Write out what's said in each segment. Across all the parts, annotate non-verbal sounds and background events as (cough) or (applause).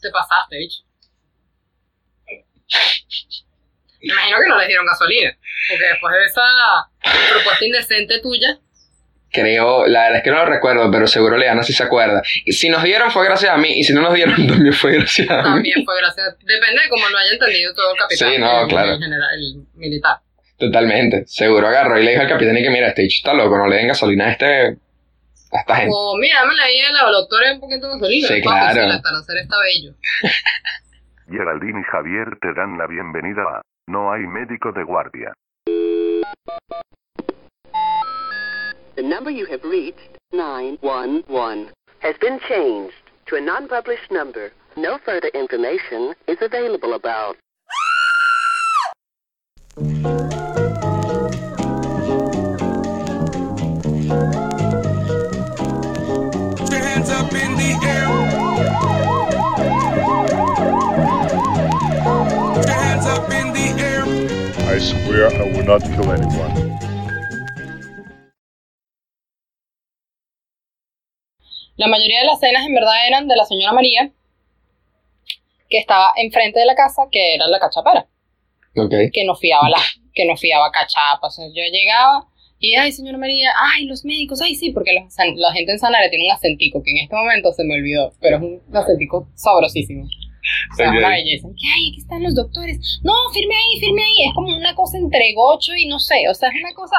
Te pasaste, bicho. Me imagino que no les dieron gasolina. Porque después de esa propuesta indecente tuya, Creo, la verdad es que no lo recuerdo, pero seguro Leana sí se acuerda. Y si nos dieron fue gracias a mí, y si no nos dieron (laughs) también fue gracias a mí. también fue gracias. Depende de cómo lo haya entendido todo el capitán. Sí, no, el- claro. El general, el militar. Totalmente. Seguro agarró y le dijo al capitán y que mira, este está loco, no le den gasolina a este. A esta gente. O mira, dámela ahí a la doctora un poquito de gasolina. Sí, papi, claro. el atardecer está bello. (laughs) Geraldine y Javier te dan la bienvenida a No hay médico de guardia. The number you have reached, 911, has been changed to a non-published number. No further information is available about. Swear I will not kill anyone. La mayoría de las cenas en verdad eran de la señora María, que estaba enfrente de la casa, que era la cachapera, Ok. que no fiaba la, que no fiaba cachapas. O sea, yo llegaba y, ay, señora María, ay, los médicos, ay, sí, porque los la gente en Sanare tiene un acentico que en este momento se me olvidó, pero es un acentico sabrosísimo. Es una belleza. Que, ay, aquí están los doctores. No, firme ahí, firme ahí. Es como una cosa entre gocho y no sé. O sea, es una cosa,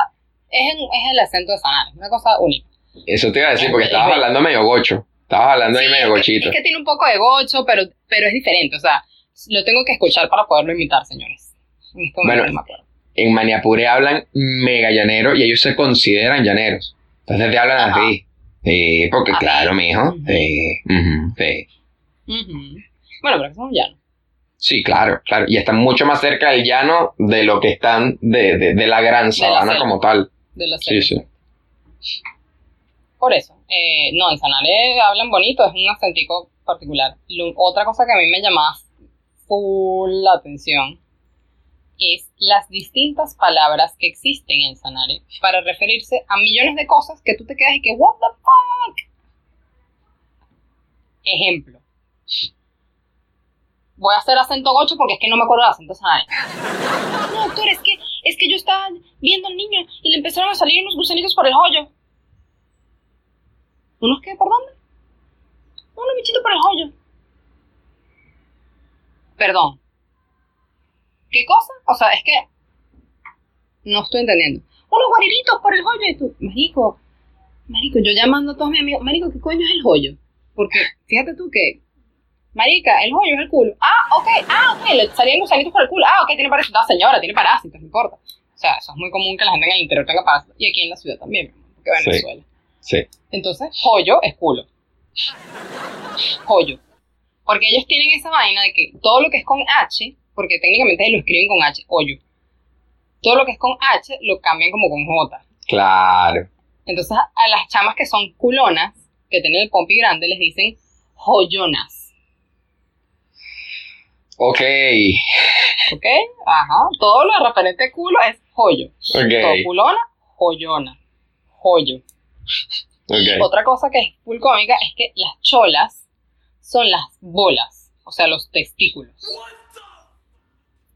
es, en- es el acento de Sanare, una cosa única. Eso te iba a decir porque estabas hablando medio gocho. Estabas hablando ahí Sí, medio es que- gochito. Es que tiene un poco de gocho, pero, pero es diferente. O sea, lo tengo que escuchar para poderlo imitar, señores. Momento Bueno, no me. En Maniapure hablan mega llanero y ellos se consideran llaneros. Entonces te hablan Ajá. así. Sí, porque claro, mijo. Sí, ujú, sí. Ujú. Bueno, pero que son llanos. Sí, claro, claro. Y están mucho más cerca del llano de lo que están de, de, de la gran sabana como tal. De la Sí, sí. Por eso. Eh, no, en Sanare hablan bonito, es un acentico particular. Lo- otra cosa que a mí me llamaba full la atención es las distintas palabras que existen en Sanare para referirse a millones de cosas que tú te quedas y que, ¿What the fuck? Ejemplo. Voy a hacer acento gocho porque es que no me acuerdo del acento Sanare. No, doctor, es que, es que yo estaba viendo al niño y le empezaron a salir unos gusanitos por el hoyo. ¿Unos qué? ¿Por dónde? Unos bichitos por el hoyo. Perdón. ¿Qué cosa? O sea, es que. No estoy entendiendo. Unos guariritos por el hoyo y tú. Marico. Marico, yo llamando a todos mis amigos. Marico, ¿qué coño es el hoyo? Porque fíjate tú que. Marica, el hoyo es el culo. Ah, ok, ah, ok, le salían gusanitos por el culo. Ah, ok, tiene parásitos. No, señora, tiene parásitos, no importa. O sea, eso es muy común que la gente en el interior tenga parásitos. Y aquí en la ciudad también, porque Sí. Venezuela. Sí. Entonces, joyo es culo. Joyo. Porque ellos tienen esa vaina de que todo lo que es con H, porque técnicamente lo escriben con H, hoyo. Todo lo que es con H lo cambian como con J. Claro. Entonces, a las chamas que son culonas, que tienen el pompi grande, les dicen joyonas. Ok. ¿Ok? Ajá. Todo lo referente a culo es joyo. Todo Ok. culona, joyona. Joyo. Ok. Otra cosa que es full cómica es que las cholas son las bolas, o sea, los testículos.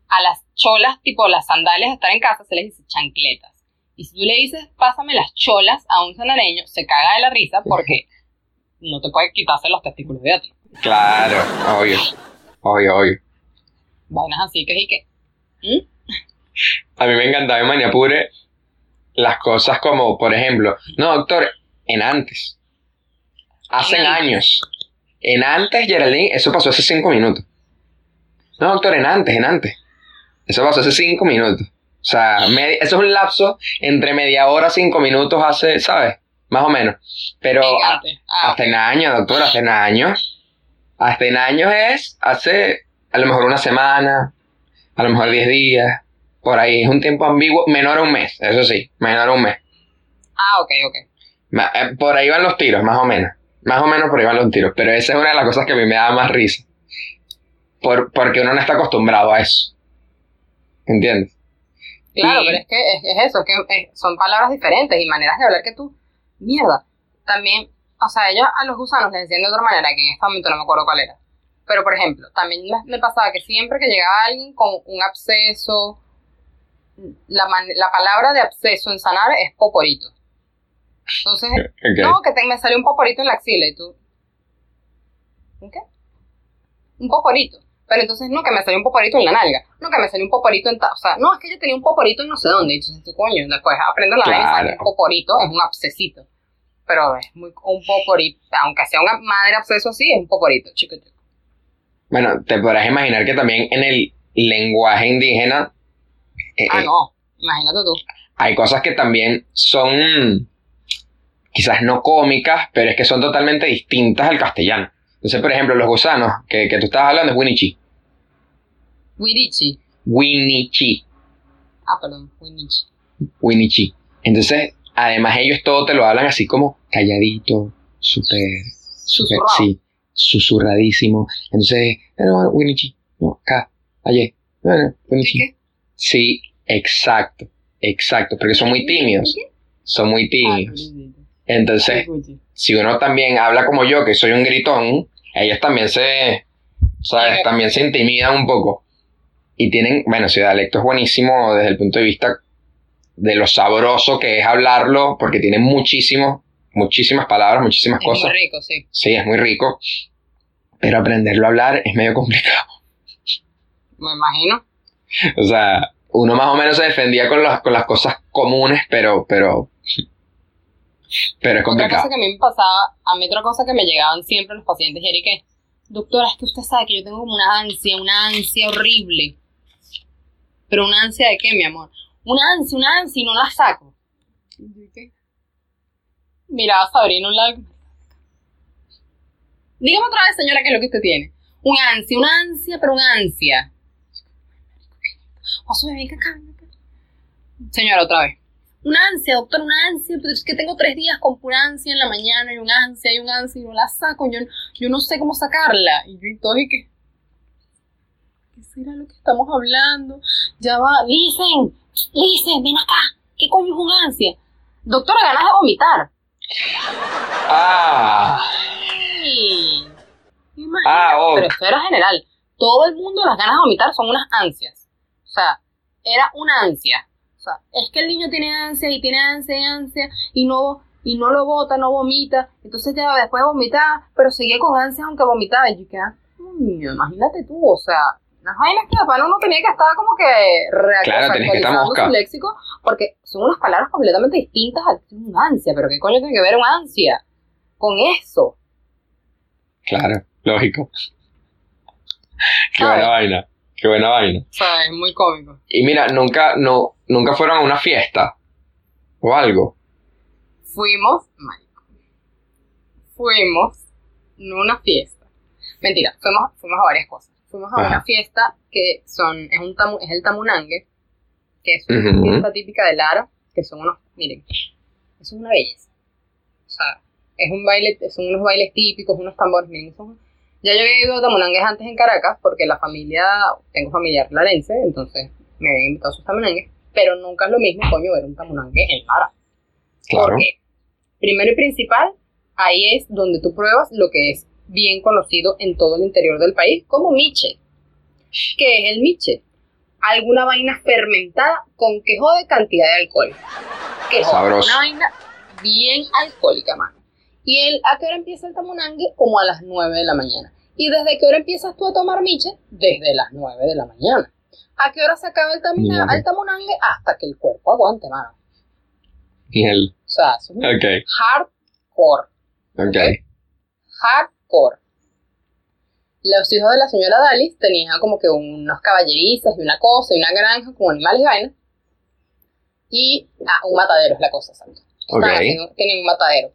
A las cholas, tipo las sandalias de estar en casa, se les dice chancletas. Y si tú le dices, pásame las cholas a un sanareño, se caga de la risa porque (laughs) no te puede quitarse los testículos de otro. Claro. Obvio. Obvio, obvio. Vainas así que y que. ¿Mm? A mí me encantaba en Maniapure las cosas como, por ejemplo, no, doctor, en antes. Hace En antes. años. En antes, Geraldine, eso pasó hace cinco minutos. No, doctor, en antes, en antes. Eso pasó hace cinco minutos. O sea, eso es un lapso entre media hora, cinco minutos hace, ¿sabes? Más o menos. Pero a-. Ah, hasta en años, doctor, hasta en años. Hasta en años es hace a lo mejor una semana, a lo mejor 10 días, por ahí. Es un tiempo ambiguo, menor a un mes, eso sí, menor a un mes. ah, ok, ok. Eh, Por ahí van los tiros, más o menos. Más o menos por ahí van los tiros. Pero esa es una de las cosas que a mí me da más risa. Por, porque uno no está acostumbrado a eso. ¿Entiendes? Claro, Y- pero es que es, es eso, es que eh, son palabras diferentes y maneras de hablar que tú. Mierda. También, o sea, ellos a los gusanos les decían de otra manera, que en este momento no me acuerdo cuál era. Pero, por ejemplo, también me, pasaba que siempre que llegaba alguien con un absceso, la, man- la palabra de absceso en sanar es poporito. Entonces, (laughs) no, que te- me salió un poporito en la axila y tú. ¿Un qué? Un poporito. Pero entonces, no, que me salió un poporito en la nalga. No, que me salió un poporito en. ta- O sea, no, es que yo tenía un poporito en no sé dónde. Y entonces, tú, coño, después aprendo la Claro. un poporito, es un abscesito. Pero es muy. Un poporito. Aunque sea una madre absceso así, es un poporito, chico, chico. Bueno, te podrás imaginar que también en el lenguaje indígena eh, Ah, eh, no. Imagínate tú. hay cosas que también son quizás no cómicas, pero es que son totalmente distintas al castellano. Entonces, por ejemplo, los gusanos que, que tú estabas hablando es Winichi. Wirichi. Winichi. Ah, perdón, Winichi. Winichi. Entonces, además ellos todo te lo hablan así como calladito, súper, súper, sí, susurradísimo. Entonces, bueno, Winichi, no, acá, allí, bueno, Winichi. ¿Sí exacto, exacto, porque son muy tímidos, son muy Ah, tímidos. Entonces, si uno también habla como yo, que soy un gritón, ellos también se, ¿sabes? También se intimidan un poco. Y tienen, bueno, su dialecto es buenísimo desde el punto de vista de lo sabroso que es hablarlo, porque tiene muchísimo, muchísimas palabras, muchísimas Es muy cosas. rico, sí. Sí, es muy rico. Pero aprenderlo a hablar es medio complicado. (laughs) Me imagino. O sea, uno más o menos se defendía con, las con las cosas comunes, pero, pero, pero es Otra complicado. cosa que a mí me pasaba, a mí otra cosa que me llegaban siempre los pacientes era que, doctora, es que usted sabe que yo tengo como una ansia, una ansia horrible. Pero una ansia de qué, mi amor? Una ansia, una ansia y no la saco. Y yo, ¿y qué? Miraba a Sabrina un lado. Dígame otra vez, señora, qué es lo que usted tiene. Un ansia, una ansia, pero una ansia. Señora, otra vez. Una ansia, doctor, una ansia, pero es que tengo tres días con pura ansia en la mañana y un ansia y un ansia y no la saco, yo, yo no sé cómo sacarla. Y yo y todo y que... ¿Qué será lo que estamos hablando? Ya va, listen, listen, ven acá. ¿Qué coño es un ansia? Doctora, ganas de vomitar. Ah. Imagínate, Ah, ok. Pero esto era general. Todo el mundo las ganas de vomitar son unas ansias. O sea, era una ansia. O sea, es que el niño tiene ansia y tiene ansia y ansia y no, y no lo bota, no vomita. Entonces ya después de vomitar, pero seguía con ansias aunque vomitaba. Y yo que, coño, imagínate tú, o sea, las vainas que de pana uno tenía que estar como que Claro, tenés que estar actualizando mosca. su léxico, porque son unas palabras completamente distintas a un ansia. Pero qué coño tiene que ver un ansia con eso. claro, lógico. Qué ¿Sabes? buena vaina, qué buena vaina. O sea, es muy cómico. Y mira, nunca, no, nunca fueron a una fiesta o algo. Fuimos, marico, fuimos en una fiesta. Mentira, fuimos, fuimos a varias cosas. Fuimos a Ajá. una fiesta que son, es, un tamu- es el tamunangue, que es una Ujú. fiesta típica de Lara, que son unos, miren, eso es una belleza. O sea, es un baile, son unos bailes típicos, unos tambores, miren, son... Ya yo había ido a tamunangues antes en Caracas, porque la familia, tengo familiar clarense, entonces me habían invitado a sus tamunangues, pero nunca es lo mismo, coño, ver un tamunangue en Lara. Claro. Porque, primero y principal, ahí es donde tú pruebas lo que es bien conocido en todo el interior del país como miche. ¿Qué es el miche? Alguna vaina fermentada con que jode cantidad de alcohol. Que jode, Sabroso. Una vaina bien alcohólica, mano. ¿Y el, a qué hora empieza el tamunangue? Como a las 9 de la mañana. ¿Y desde qué hora empiezas tú a tomar miche? Desde las 9 de la mañana. ¿A qué hora se acaba el, tamina- el tamunangue? Hasta que el cuerpo aguante, mano. Y el, O sea, es un hardcore. ok. Los hijos de la señora Dalis tenían como que unos caballerizas y una cosa y una granja con animales y vainas. Y, ah, un matadero es la cosa, exacto. Ok. Estaban haciendo- Tenían un matadero.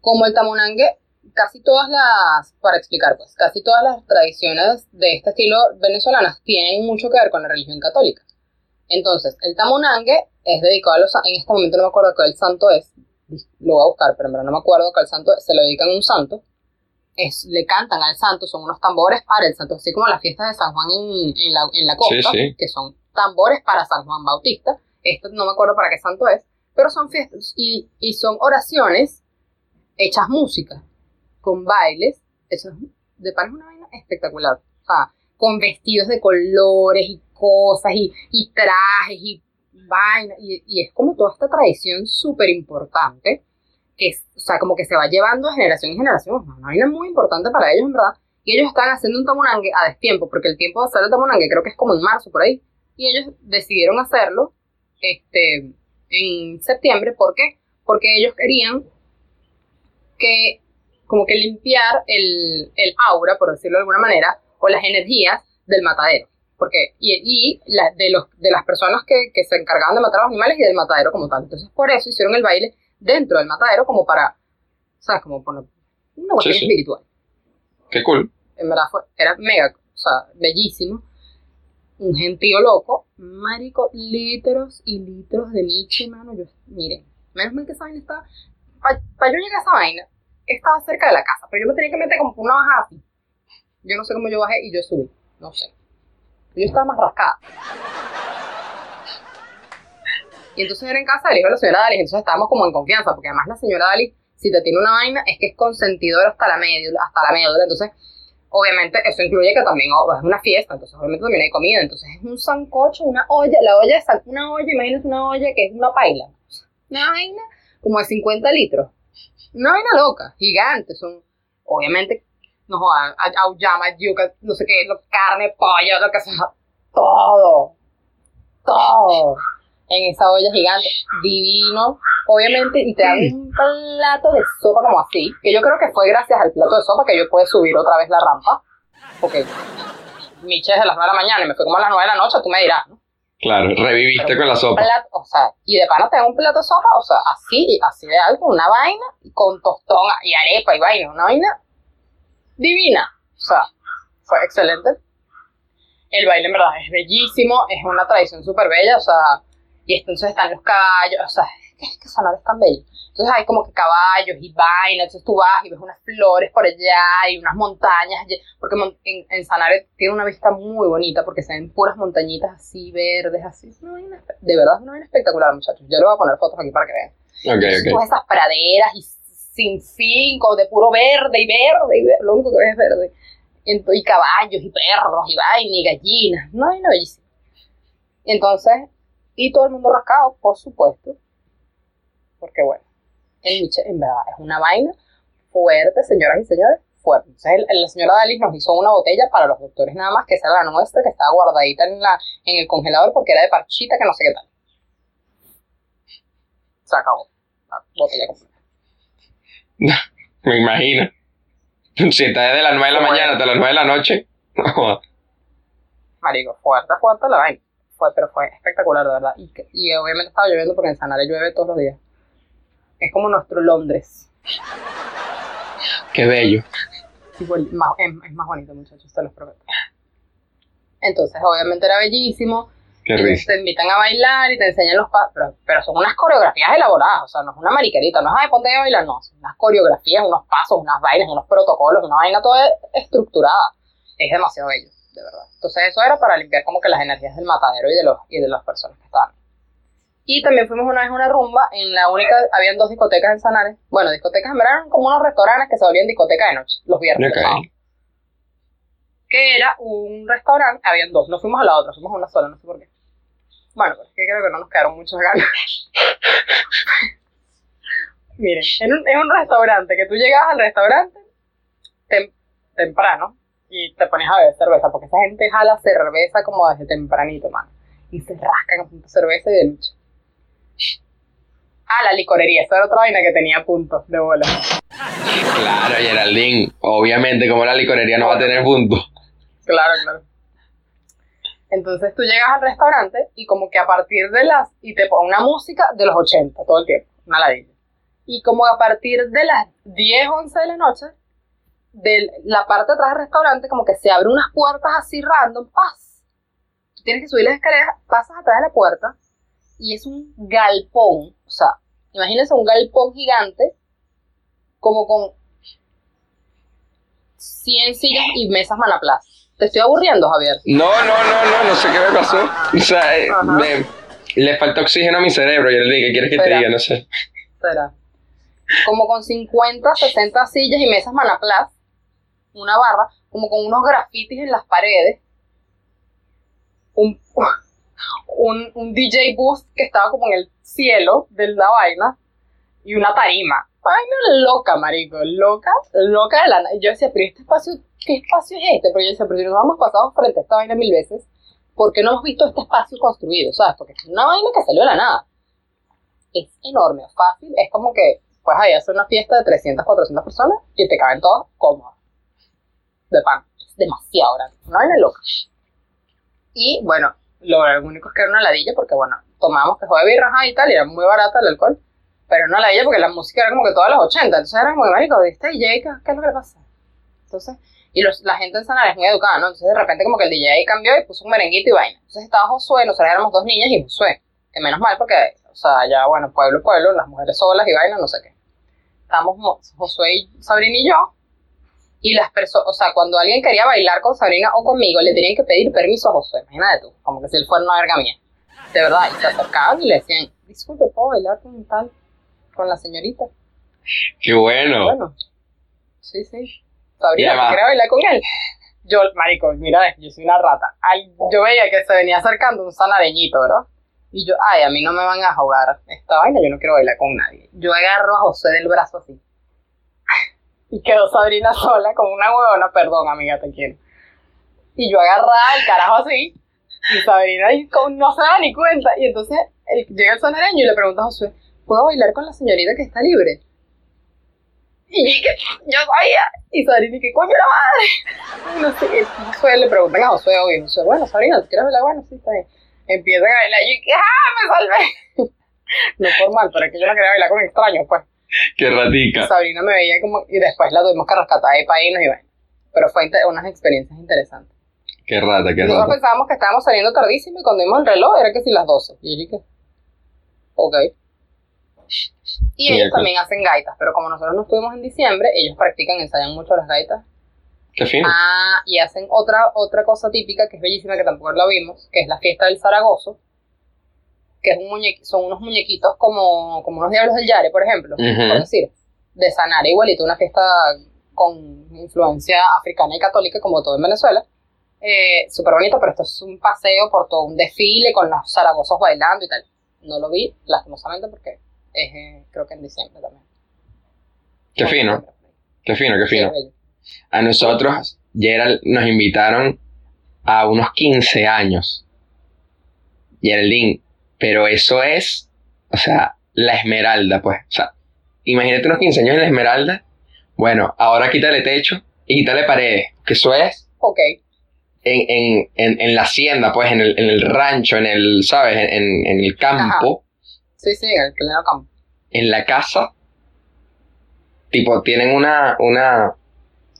Como el tamunangue, casi todas las, para explicar pues, casi todas las tradiciones de este estilo venezolanas tienen mucho que ver con la religión católica. Entonces, el tamunangue es dedicado a los, en este momento no me acuerdo cuál santo es, lo voy a buscar, pero en verdad no me acuerdo cuál santo es, se lo dedican a un santo, es, le cantan al santo, son unos tambores para el santo, así como las fiestas de San Juan en, en la, en la costa, Sí, sí. que son tambores para San Juan Bautista, esto no me acuerdo para qué santo es, pero son fiestas y, y son oraciones hechas música, con bailes, hechas de pan es una vaina espectacular. O sea, con vestidos de colores y cosas y, y trajes y vainas. Y, y es como toda esta tradición súper importante que, o sea, como que se va llevando de generación en generación. Una vaina muy importante para ellos, en verdad. Y ellos están haciendo un tamunangue a destiempo, porque el tiempo de hacer el tamunangue creo que es como en marzo, por ahí. Y ellos decidieron hacerlo este, en septiembre. ¿Por qué? Porque ellos querían que, como que limpiar el, el aura, por decirlo de alguna manera, o las energías del matadero. Porque, y, y de, los, de las personas que, que se encargaban de matar a los animales y del matadero como tal. Entonces, por eso hicieron el baile dentro del matadero, como para, ¿sabes? Como poner una cuestión Sí, sí. espiritual. Qué cool. En verdad fue, era mega, o sea, bellísimo. Un gentío loco, marico, litros y litros de miche, mano. Yo, miren, menos mal que esa vaina estaba. Para yo llegar a esa vaina, estaba cerca de la casa, pero yo me tenía que meter como por una bajada así. Yo no sé cómo yo bajé y yo subí, no sé. Yo estaba más rascada. Y entonces era en casa del hijo de la señora Dalis, entonces estábamos como en confianza, porque además la señora Dalis, si te tiene una vaina, es que es consentidora hasta la médula, hasta la médula, entonces obviamente eso incluye que también oh, es una fiesta, entonces obviamente también hay comida, entonces es un sancocho, una olla, la olla es una olla, imagínate una olla que es una paila, una vaina como de 50 litros, una vaina loca, gigante, son, obviamente, no jodan, yuca, no sé qué, carne, pollo, lo que sea, todo, todo, en esa olla gigante, divino, obviamente, y te dan un plato de sopa como así, que yo creo que fue gracias al plato de sopa que yo pude subir otra vez la rampa, porque Miche es de las 9 de la mañana y me fui como a las 9 de la noche, tú me dirás, ¿no? Claro, reviviste con la sopa. Plato, o sea, y de pana te dan un plato de sopa, o sea, así, así de alto, una vaina, con tostón y arepa y vaina, una vaina divina, o sea, fue excelente. El baile en verdad es bellísimo, es una tradición súper bella, o sea, y entonces están los caballos, o sea, es que Sanare es tan bello. Entonces hay como que caballos y vainas, entonces tú vas y ves unas flores por allá y unas montañas, allí, porque en, en Sanare tiene una vista muy bonita porque se ven puras montañitas así verdes, así. Una de verdad es una vaina espectacular, muchachos. Yo le voy a poner fotos aquí para que vean. Ok, ok. Todas esas praderas y sin fin, de puro verde y verde y verde, lo único que ves es verde. Y, y caballos y perros y vainas y gallinas, no hay bellísimo. Y entonces, y todo el mundo rascado, por supuesto, porque bueno, el Miche en verdad es una vaina fuerte, señoras y señores, fuerte. Entonces el- la señora Dalis nos hizo una botella para los doctores nada más, que esa era la nuestra, que estaba guardadita en, la, en el congelador porque era de parchita, que no sé qué tal. Se acabó. La botella completa. (laughs) Me imagino. Si estás desde las 9 de la Bueno. mañana hasta las 9 de la noche. (laughs) Marico, fuerte, fuerte la vaina. Fue, pero fue espectacular, de verdad. Y, y obviamente estaba lloviendo porque en Sanare llueve todos los días. Es como nuestro Londres. Qué bello. Igual, más, es, es más bonito, muchachos, te los prometo. Entonces, obviamente era bellísimo. Qué risa. te invitan a bailar y te enseñan los pasos, pero, pero son unas coreografías elaboradas, o sea, no es una mariquerita, no es, ay, ponte a bailar, no, son unas coreografías, unos pasos, unas vainas, unos protocolos, una vaina toda estructurada. Es demasiado bello, de verdad. Entonces eso era para limpiar como que las energías del matadero y de, los, y de las personas que estaban. Y también fuimos una vez a una rumba, en la única, habían dos discotecas en Sanares, bueno, discotecas en verano, como unos restaurantes que se volvían discoteca de noche, los viernes. Ok. los sábados. Que era un restaurante, habían dos, no fuimos a la otra, fuimos a una sola, no sé por qué. Bueno, pero es que creo que no nos quedaron muchas ganas. (laughs) Miren, en un, en un restaurante, que tú llegabas al restaurante tem- temprano y te pones a beber cerveza, porque esa gente jala cerveza como desde tempranito, mano. Y se rascan con cerveza y de noche. Ah, la licorería, esa era otra vaina que tenía puntos de bola. Claro, Geraldine. Obviamente, como la licorería no va a tener puntos. Claro, claro. Entonces tú llegas al restaurante y como que a partir de las... Y te ponen una música de los 80 todo el tiempo, una ladilla. Y como a partir de las 10, 11 de la noche, de la parte de atrás del restaurante como que se abren unas puertas así random, paz. Tú tienes que subir las escaleras, pasas atrás de la puerta y es un galpón. O sea, imagínense un galpón gigante como con 100 sillas y mesas manaplas. Te estoy aburriendo, Javier. No, no, no, no, no sé qué me pasó. O sea, eh, me- le falta oxígeno a mi cerebro, Geraldine. ¿Qué quieres que te Espera. diga? No sé. Será. Como con 50, 60 sillas y mesas manaplas. Una barra como con unos grafitis en las paredes, un, (laughs) un, un DJ booth que estaba como en el cielo de la vaina y una tarima. Vaina loca, marico, loca, loca de la yo decía, pero este espacio, ¿qué espacio es este? Pero yo decía, pero si nos hemos pasado frente a esta vaina mil veces, ¿por qué no hemos visto este espacio construido? ¿Sabes? Porque es una vaina que salió de la nada. Es enorme, fácil, es como que pues ahí hacer una fiesta de 300, 400 personas y te caben todas cómodas. De pan. Es demasiado grande. Una vaina loca. Y bueno, lo único es que era una ladilla porque bueno, tomábamos que de birra ajá, y tal, y era muy barata el alcohol. Pero una ladilla porque la música era como que todas las 80. Entonces era como, marico, ¿viste DJ? ¿Qué, ¿Qué es lo que le pasa? Entonces, y los, la gente en Sanara es muy educada, ¿no? Entonces de repente como que el DJ cambió y puso un merenguito y vaina. Entonces estaba Josué, nosotros éramos dos niñas y Josué. Que menos mal porque, o sea, ya bueno, pueblo, pueblo, las mujeres solas y vaina, no sé qué. Estábamos Mo- Josué y Sabrina y yo. Y las personas, o sea, cuando alguien quería bailar con Sabrina o conmigo, le tenían que pedir permiso a Josué. Imagínate tú, como que si él fuera una verga mía. De verdad, y se acercaban y le decían, disculpe, ¿puedo bailar con tal, con la señorita? Qué bueno. Bueno, sí, sí. Sabrina, ¿tú quieres bailar con él? Yo, marico, mira, yo soy una rata. Ay, yo veía que se venía acercando un sanareñito, ¿verdad? Y yo, ay, a mí no me van a jugar esta vaina, yo no quiero bailar con nadie. Yo agarro a José del brazo así. Y quedó Sabrina sola, como una huevona, perdón, amiga, te quiero. Y yo agarraba el carajo así, y Sabrina ahí como no se da ni cuenta. Y entonces llega el sonareño y le pregunta a Josué, ¿puedo bailar con la señorita que está libre? Y que yo sabía. Y Sabrina, ¿qué coño la madre? No sé, y Josué le preguntan a Josué, obvio. Josué, bueno, Sabrina, ¿tú quieres bailar? Bueno, sí, está bien. Empiezan a bailar y yo, ¡ah, me salvé! (laughs) No formal, pero es que yo no quería bailar con extraños, pues. (laughs) Qué ratica. Sabrina me veía como. Y después la tuvimos que rescatar para irnos y bueno. Pero fue unas experiencias interesantes. Qué rata, qué Nosotros rata. pensábamos que estábamos saliendo tardísimo y cuando vimos el reloj era que si las 12. Y yo dije, ok. Y ellos también hacen gaitas, pero como nosotros no estuvimos en diciembre, ellos practican, ensayan mucho las gaitas. Qué fino. Ah, y hacen otra, otra cosa típica que es bellísima, que tampoco la vimos, que es la fiesta del Zaragozo, que es un son unos muñequitos como, como unos diablos del Yare, por ejemplo, Ujú. por decir, de Sanare igualito, una fiesta con influencia africana y católica como todo en Venezuela. Eh, Súper bonito, pero esto es un paseo por todo un desfile con los zaragozos bailando y tal. No lo vi, lastimosamente, porque es eh, creo que en diciembre también. Qué fino, qué fino, qué fino. A nosotros, Gerald, nos invitaron a unos 15 años. Geraldine, pero eso es, o sea, la esmeralda, pues. O sea, imagínate unos 15 años en la esmeralda. Bueno, ahora quítale techo y quítale paredes, que eso es Ok, en, en, en, en la hacienda, pues, en el, en el rancho, en el, ¿sabes? En, en- el campo, sí, sí, en el pleno campo. en la casa. Tipo, tienen una, una,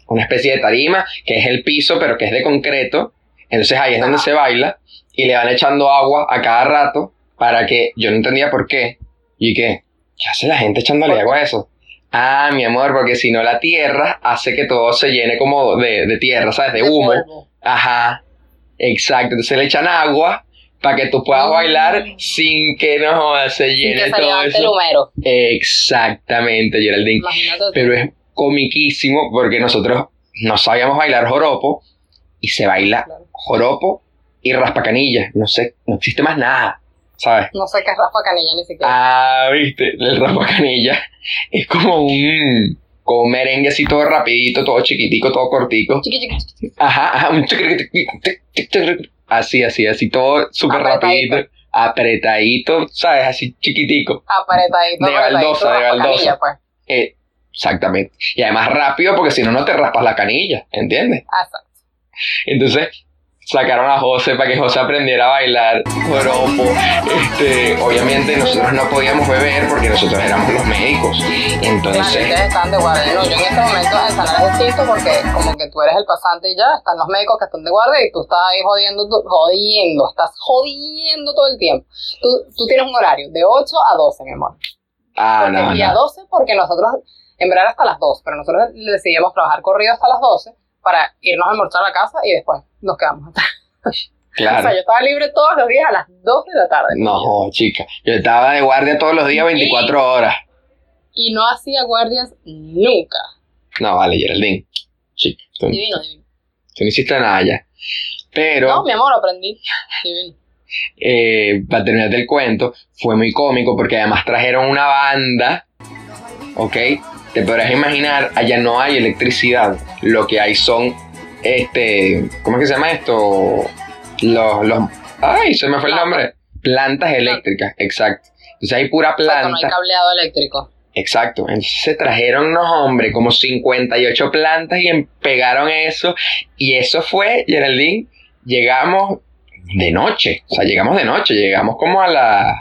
una especie de tarima, que es el piso, pero que es de concreto. Entonces ahí es donde se baila y le van echando agua a cada rato para que yo no entendía por qué. ¿Y qué? ¿Qué hace la gente echándole agua a eso? Ah, mi amor, porque si no la tierra hace que todo se llene como de, de tierra, ¿sabes? De humo. Ajá, exacto. Entonces le echan agua para que tú puedas bailar sin que no se llene que todo eso. Exactamente, Geraldine. Imagínate. Pero es comiquísimo porque nosotros no sabíamos bailar joropo y se baila joropo y raspacanilla. No sé, no existe más nada, ¿sabes? No sé qué es Rafa Canilla ni siquiera. Ah, viste, el raspacanilla es como un, como un merengue así todo rapidito, todo chiquitico, todo cortico. Ajá, ajá, un así, así, así, todo súper rapidito, apretadito, ¿sabes? Así chiquitico. Apretadito. De baldosa, de Rafa baldosa. Canilla, pues. Eh, exactamente. Y además rápido porque si no, no te raspas la canilla, ¿entiendes? Exacto. Entonces sacaron a José para que José aprendiera a bailar joropo. Este, obviamente nosotros no podíamos beber porque nosotros éramos los médicos. Entonces, ustedes están de guardia. No, yo en este momento en Sanar es distinto porque como que tú eres el pasante y ya, están los médicos que están de guardia y tú estás ahí jodiendo, jodiendo, estás jodiendo todo el tiempo. Tú, tú tienes un horario de 8 a 12, mi amor. ah, Porque- no, y a no. 12 porque nosotros, en verdad hasta las 2, pero nosotros decidimos trabajar corrido hasta las 12 para irnos a almorzar a la casa y después nos quedamos atrás. (laughs) O Claro. sea, yo estaba libre todos los días a las 2 de la tarde. No, chica. Yo estaba de guardia todos los días 24 horas. Y no hacía guardias nunca. No, vale, Geraldine. Sí. Tú, Divino, divino. tú no hiciste nada ya. Pero... No, mi amor, aprendí. (laughs) Divino. eh, para terminarte el cuento, fue muy cómico porque además trajeron una banda, ¿ok? Te podrás imaginar, allá no hay electricidad, lo que hay son, este, ¿cómo es que se llama esto? Los, los, ay, se me fue el nombre. Plantas eléctricas, exacto. Entonces hay pura Exacto, no hay planta. cableado eléctrico. Exacto. Entonces se trajeron unos hombres, como 58 plantas y pegaron eso. Y eso fue, Geraldine, llegamos de noche. O sea, llegamos de noche. Llegamos como a las,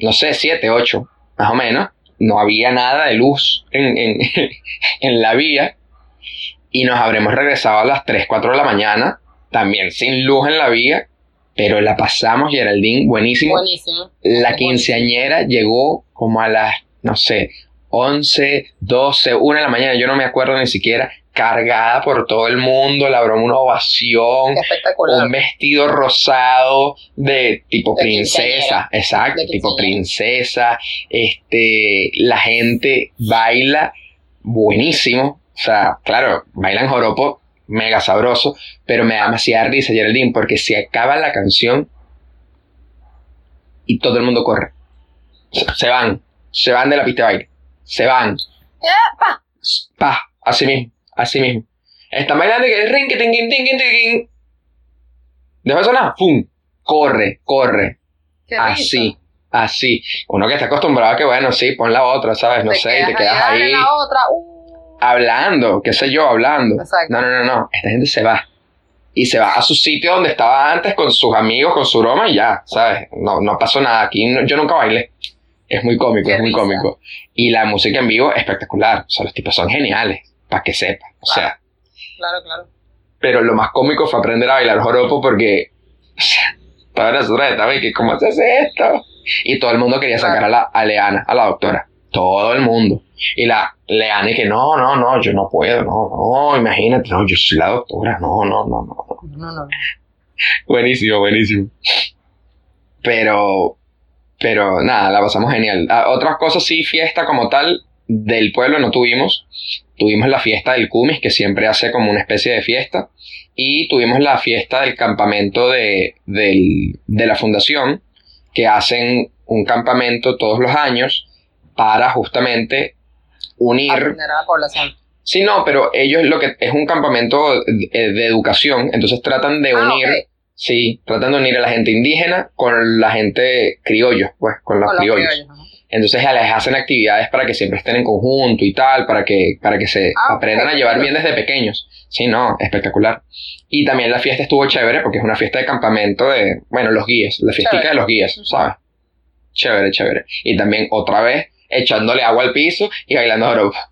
no sé, 7, 8, más o menos. No había nada de luz en, en, (laughs) en la vía. Y nos habremos regresado a las 3, 4 de la mañana. También sin luz en la vía. Pero la pasamos, Geraldine, buenísimo. Buenísimo. La quinceañera llegó como a las, no sé, 11, 12, 1 de la mañana, yo no me acuerdo ni siquiera, cargada por todo el mundo, la broma, una ovación, un vestido rosado de tipo De princesa, exacto, tipo princesa, este, la gente baila buenísimo, o sea, claro, bailan joropo mega sabroso, pero me da demasiada risa, Geraldine, porque se acaba la canción y todo el mundo corre. Se, se van, se van de la pista de baile, se van, ¡Epa! pa, así mismo, así mismo. Están bailando que ring, que ting, ting, ting, ting, ting. Deja de sonar, ¡pum! Corre, corre, Qué así, risa. así. Uno que está acostumbrado a que, bueno, sí, pon la otra, ¿sabes? No Te sé, y te quedas ahí la otra. Uh. Hablando, qué sé yo, hablando. Exacto. No, no, no, no. Esta gente se va. Y se va a su sitio donde estaba antes con sus amigos, con su broma y ya, ¿sabes? No, no pasó nada. Aquí no- yo nunca bailé. Es muy cómico, Qué es muy risa. cómico. Y la música en vivo espectacular. O sea, los tipos son geniales, para que sepa. O sea, Claro, claro. pero lo más cómico fue aprender a bailar joropo porque, o sea, estaba y que, ¿cómo se hace esto? Y todo el mundo quería sacar a la a Leana, a la doctora. Todo el mundo. Y la Leana y que, no, no, no, yo no puedo, no, no, imagínate, no, yo soy la doctora, no, no, no, no. No, no. Buenísimo, buenísimo. Pero, pero nada, la pasamos genial. Ah, otras cosas sí, fiesta como tal del pueblo no tuvimos. Tuvimos la fiesta del Cumis, que siempre hace como una especie de fiesta. Y tuvimos la fiesta del campamento de, del- de la fundación, que hacen un campamento todos los años para justamente unir Atender a la población. Sí, no, pero ellos lo que es un campamento de, de educación, entonces tratan de Ah, unir, sí, tratan de unir a la gente indígena con la gente criollo, pues, con los Con los criollos. Entonces les hacen actividades para que siempre estén en conjunto y tal, para que, para que se Ah, aprendan a llevar bien desde pequeños. Sí, no, espectacular. Y también la fiesta estuvo chévere porque es una fiesta de campamento de, bueno, los guías, la fiestica Chévere. de los guías, ¿sabes? Chévere, chévere. Y también otra vez echándole agua al piso y bailando Europa.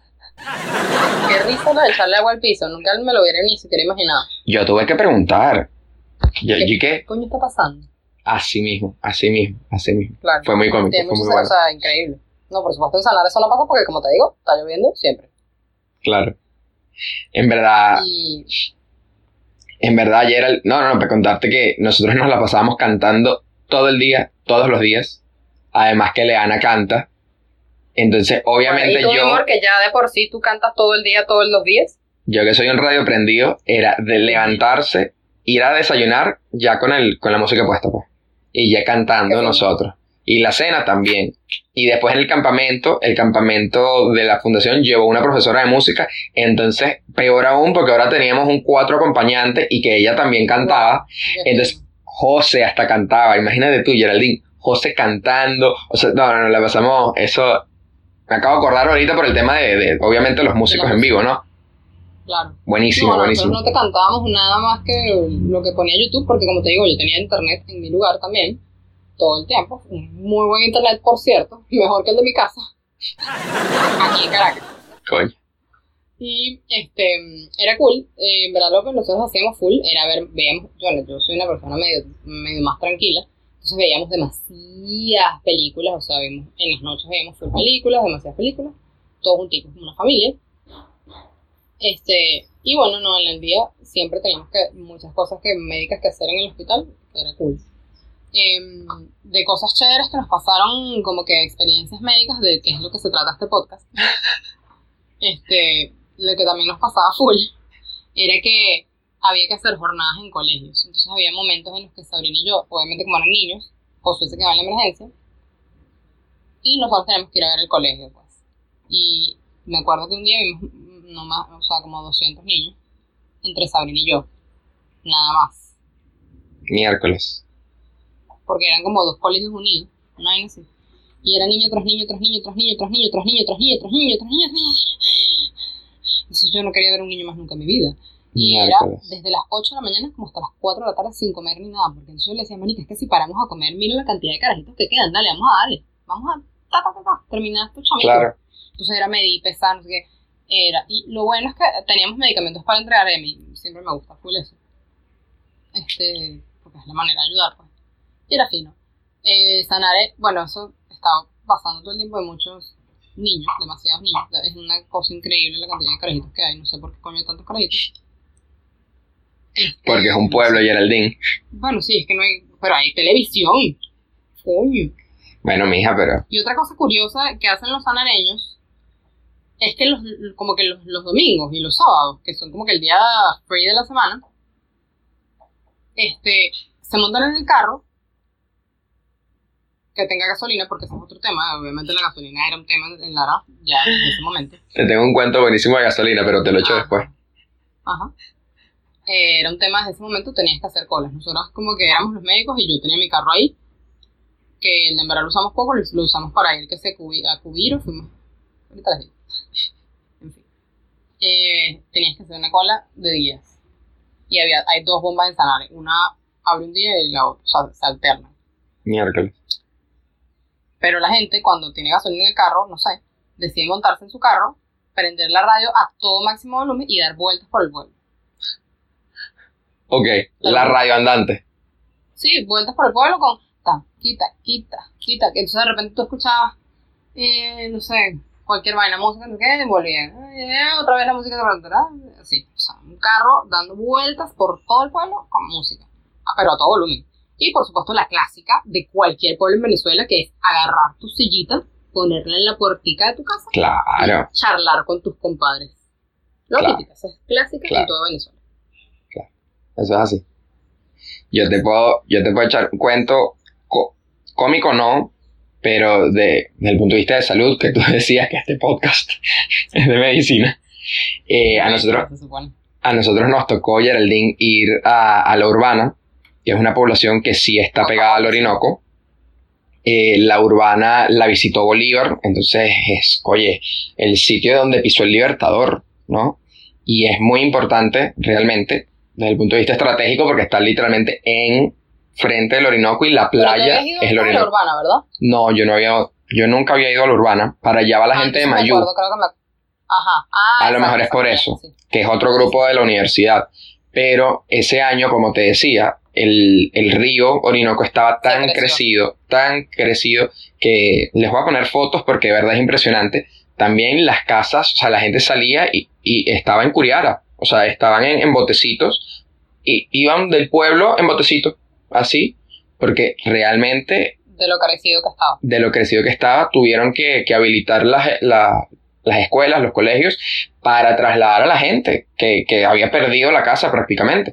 Qué risa lo de echarle agua al piso. Nunca me lo hubiera ni siquiera imaginado. Yo tuve que preguntar. Yo, ¿Qué ¿y qué? coño está pasando? Así mismo, así mismo, así mismo. Claro. Fue muy cómico, Tiene fue muy bueno. o sea, increíble. No, por supuesto en Sanar eso no pasa porque, como te digo, está lloviendo siempre. Claro. En verdad, Y en verdad ayer, no, no, no, para contarte que nosotros nos la pasábamos cantando todo el día, todos los días. Además que Leana canta. Entonces, obviamente y tu yo, amor, que ya de por sí tú cantas todo el día, todos los días. yo que soy un radio prendido, era de levantarse, ir a desayunar ya con el, con la música puesta, pues. Y ya cantando nosotros. Y la cena también. Y después en el campamento, el campamento de la fundación llevó una profesora de música. Entonces, peor aún, porque ahora teníamos un cuatro acompañantes y que ella también cantaba. Entonces, José hasta cantaba. Imagínate tú, Geraldine. José cantando. O sea, no, no, no, la pasamos. Eso. Me acabo de acordar ahorita por el tema de, de, obviamente, los músicos en vivo, ¿no? Claro. Buenísimo, no, buenísimo. nosotros no te cantábamos nada más que lo que ponía YouTube, porque como te digo, yo tenía internet en mi lugar también, todo el tiempo. Muy buen internet, por cierto, (laughs) mejor que el de mi casa. Aquí en Caracas. Coño. Y este, era cool. Eh, en verdad, lo que nosotros hacíamos full era ver, veíamos, bueno, yo soy una persona medio, medio más tranquila, entonces veíamos demasiadas películas, o sea, vimos, en las noches veíamos full películas, demasiadas películas, todos juntitos como una familia. Este, y bueno, no, en el día siempre teníamos que, muchas cosas que médicas que hacer en el hospital, que era cool. Em, de cosas chéveres que nos pasaron, como que experiencias médicas, de qué es lo que se trata este podcast. (laughs) Este, lo que también nos pasaba full era que había que hacer jornadas en colegios. Entonces había momentos en los que Sabrina y yo, obviamente como eran niños, Josué se quedaba en la emergencia, y nosotros teníamos que ir a ver el colegio, pues. Y me acuerdo que un día vimos, no más, o sea, como 200 niños, entre Sabrina y yo, nada más. Miércoles. porque eran como dos colegios unidos, una vaina así. Y era niño tras niño, tras niño, tras niño, tras niño, tras niño, tras niño, tras niño, tras niño, tras niño. Entonces yo no quería ver un niño más nunca en mi vida. Y era desde las 8 de la mañana como hasta las 4 de la tarde sin comer ni nada. Porque entonces yo le decía, Manica, es que si paramos a comer, mira la cantidad de carajitos que quedan, dale, vamos a darle. Vamos a ta, ta, ta, ta, terminar estos chamitos. Claro. Entonces era medir, pesar, no sé qué. Era. Y lo bueno es que teníamos medicamentos para entregar y a mí siempre me gusta full eso. Este, porque es la manera de ayudar, pues. Y era fino. Eh, Sanare, bueno, eso estaba pasando todo el tiempo de muchos niños, demasiados niños. Es una cosa increíble la cantidad de carajitos que hay. No sé por qué coño hay tantos carajitos. Porque es un pueblo, Geraldine. Bueno, sí, es que no hay. Pero hay televisión. Coño. Bueno, mija, pero. Y otra cosa curiosa que hacen los sanareños es que los, como que los, los domingos y los sábados, que son como que el día free de la semana, este, se montan en el carro que tenga gasolina, porque ese es otro tema. Obviamente la gasolina era un tema en Lara ya en ese momento. Te tengo un cuento buenísimo de gasolina, pero te lo echo Ah. después. Ajá. Eh, era un tema desde ese momento, tenías que hacer colas. Nosotros como que éramos los médicos y yo tenía mi carro ahí, que en verdad lo usamos poco, lo, lo usamos para ir que se cubi, a Cubiro, fuimos. Ahorita les digo. (laughs) En fin. Eh, tenías que hacer una cola de días. Y había, hay dos bombas en Sanare. Una abre un día y la otra, o sea, se alternan. Miércoles. Pero la gente, cuando tiene gasolina en el carro, no sé, decide montarse en su carro, prender la radio a todo máximo volumen y dar vueltas por el pueblo. Ok, la radio andante. Sí, vueltas por el pueblo con ta, quita, quita, quita. Que entonces de repente tú escuchabas, eh, no sé, cualquier vaina, música, no sé volvían. Eh, otra vez la música de frontera. Así, o sea, un carro dando vueltas por todo el pueblo con música. Ah, pero a todo volumen. Y por supuesto la clásica de cualquier pueblo en Venezuela, que es agarrar tu sillita, ponerla en la puertica de tu casa Claro. y charlar con tus compadres. Lo Claro. típico, es clásica Claro. en toda Venezuela. Eso es así. Yo te puedo, yo te puedo echar un cuento có- cómico, no, pero de, desde el punto de vista de salud, que tú (laughs) decías que este podcast (laughs) es de medicina. Eh, a, nosotros, a nosotros nos tocó, Geraldine, ir a, a la urbana, que es una población que sí está pegada al Orinoco. Eh, la urbana la visitó Bolívar, entonces es, oye, el sitio donde pisó el Libertador, ¿no? Y es muy importante, realmente, desde el punto de vista estratégico, porque está literalmente en frente del Orinoco y la playa ido es el a la Orinoco. urbana, ¿verdad? No, yo no había, yo nunca había ido a la urbana. Para allá va la Ah, gente de Mayú acuerdo, creo que me- Ajá. Ah, A lo mejor es por eso. sí. que es otro grupo de la universidad. Pero ese año, como te decía, el, el río Orinoco estaba tan crecido, tan crecido, que les voy a poner fotos porque de verdad es impresionante. También las casas, o sea, la gente salía y, y estaba en Curiara, o sea, estaban en, en botecitos y iban del pueblo en botecitos, así, porque realmente De lo carecido que estaba. de lo crecido que estaba, tuvieron que, que habilitar las, la- las escuelas, los colegios, para trasladar a la gente que, que había perdido la casa prácticamente.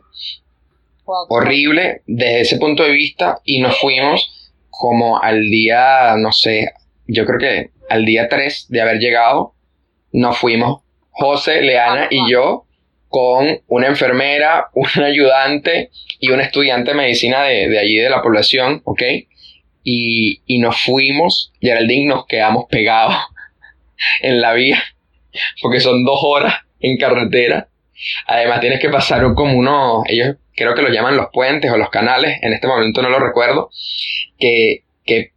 Wow. Horrible desde ese punto de vista y nos fuimos como al día, no sé, yo creo que al día 3 de haber llegado, nos fuimos José, Leana y yo con una enfermera, (laughs) un ayudante y un estudiante de medicina de, de allí de la población, ¿ok? Y, y nos fuimos, Geraldine, nos quedamos pegados (laughs) en la vía, porque son dos horas en carretera. Además tienes que pasar como unos, ellos creo que los llaman los puentes o los canales, en este momento no lo recuerdo, que, que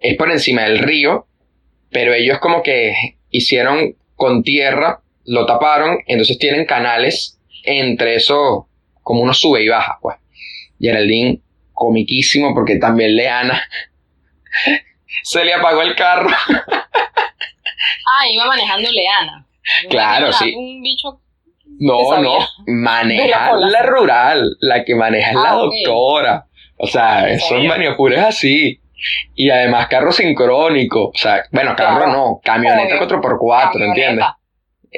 es por encima del río, pero ellos como que hicieron con tierra, lo taparon, entonces tienen canales entre eso, como uno sube y baja, pues. Geraldine, comiquísimo, porque también Leana (laughs) se le apagó el carro. Ah, iba manejando Leana. Claro, sí. Un bicho. No, no, maneja la la, rural, la que maneja es la Ah, doctora. O sea, Ah, eso en es así. Y además carro sincrónico. O sea, bueno, carro Claro. no, camioneta Obvio. 4x4, camioneta. ¿entiendes?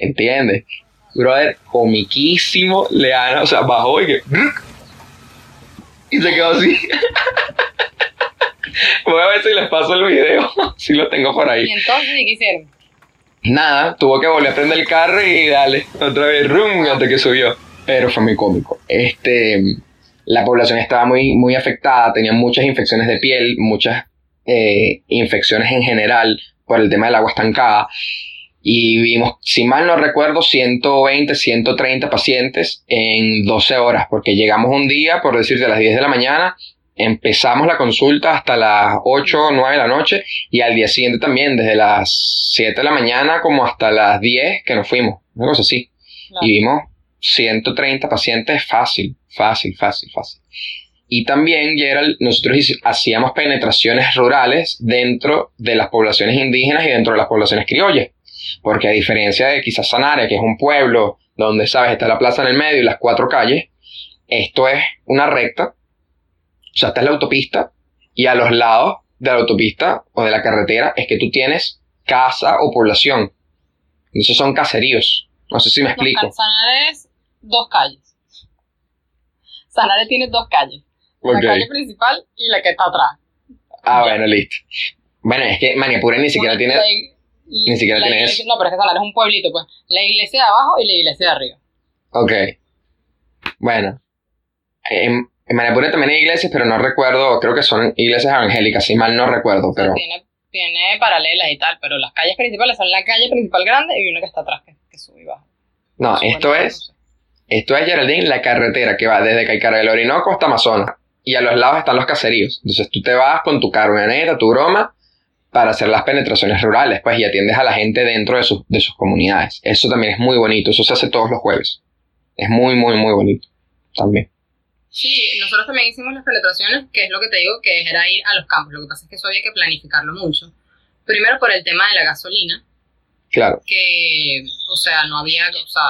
¿Entiendes? Brother, comiquísimo. Leana, o sea, bajó y que. Y se quedó así. (laughs) Voy a ver si les paso el video. (laughs) Si lo tengo por ahí. Y entonces, ¿y qué hicieron? Nada, tuvo que volver a prender el carro y dale, otra vez, rum, hasta que subió. Pero fue muy cómico. Este, la población estaba muy, muy afectada, tenía muchas infecciones de piel, muchas eh, infecciones en general por el tema del agua estancada. Y vimos, si mal no recuerdo, 120, 130 pacientes en 12 horas, porque llegamos un día, por decirte, a las 10 de la mañana, empezamos la consulta hasta las 8 o 9 de la noche y al día siguiente también, desde las 7 de la mañana como hasta las 10 que nos fuimos, una cosa así. Claro. Y vimos 130 pacientes fácil, fácil, fácil, fácil. Y también, Gerald, nosotros hacíamos penetraciones rurales dentro de las poblaciones indígenas y dentro de las poblaciones criollas. Porque a diferencia de quizás Sanare, que es un pueblo donde, sabes, está la plaza en el medio y las cuatro calles, esto es una recta. O sea, esta es la autopista y a los lados de la autopista o de la carretera es que tú tienes casa o población. Entonces son caseríos. No sé si me explico. No, Sanare es dos calles. Sanare tiene dos calles. La calle principal y la que está atrás. Ah, bueno, listo. Bueno, es que Maniapura ni siquiera tiene... ni siquiera tiene iglesia- eso. No, pero es que es un pueblito, pues. La iglesia de abajo y la iglesia de arriba. Ok. Bueno. En, en Maniapura también hay iglesias, pero no recuerdo, creo que son iglesias evangélicas, si mal no recuerdo, O sea, pero... tiene, tiene paralelas y tal, pero las calles principales son la calle principal grande y una que está atrás que, que sube y baja. No, esto no es... sé. Esto es Geraldine, la carretera que va desde Caicara del Orinoco hasta Amazonas. Y a los lados están los caseríos. Entonces tú te vas con tu camioneta, tu broma, para hacer las penetraciones rurales, pues, y atiendes a la gente dentro de sus, de sus comunidades. Eso también es muy bonito. Eso se hace todos los jueves. Es muy, muy, muy bonito. También. Sí, nosotros también hicimos las penetraciones, que es lo que te digo, que era ir a los campos. Lo que pasa es que eso había que planificarlo mucho. Primero por el tema de la gasolina, Claro. que, o sea, no había, o sea,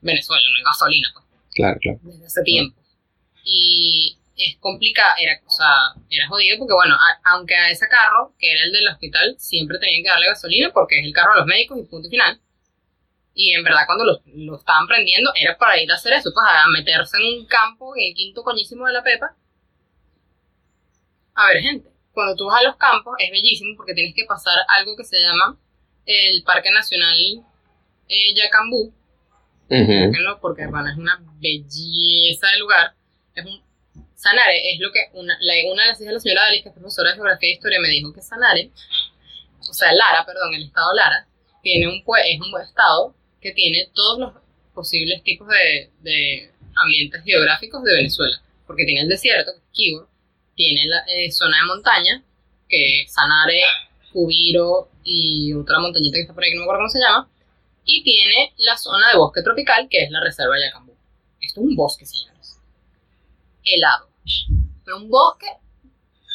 Venezuela, no hay gasolina, pues, Claro, claro. desde hace tiempo. Y es complicado, era, o sea, era jodido porque, bueno, a- aunque a ese carro, que era el del hospital, siempre tenían que darle gasolina porque es el carro de los médicos y punto final. Y en verdad cuando lo, lo estaban prendiendo era para ir a hacer eso, pues a meterse en un campo, en el quinto coñísimo de la Pepa. A ver, gente, cuando tú vas a los campos es bellísimo porque tienes que pasar algo que se llama el Parque Nacional eh, Yacambú, Ujú. búsquenlo porque bueno, es una belleza de lugar. Es un, Sanare es lo que una, una de las hijas de la señora Dalis, que es profesora de geografía e historia, me dijo que Sanare, o sea, Lara, perdón, el estado Lara, tiene un, es un estado que tiene todos los posibles tipos de, de ambientes geográficos de Venezuela, porque tiene el desierto, que es Quibor, tiene la eh, zona de montaña, que es Sanare, Cubiro y otra montañita que está por ahí que no me acuerdo cómo se llama, y tiene la zona de bosque tropical, que es la reserva de Yacambú. Esto es un bosque, señores. Helado. Pero un bosque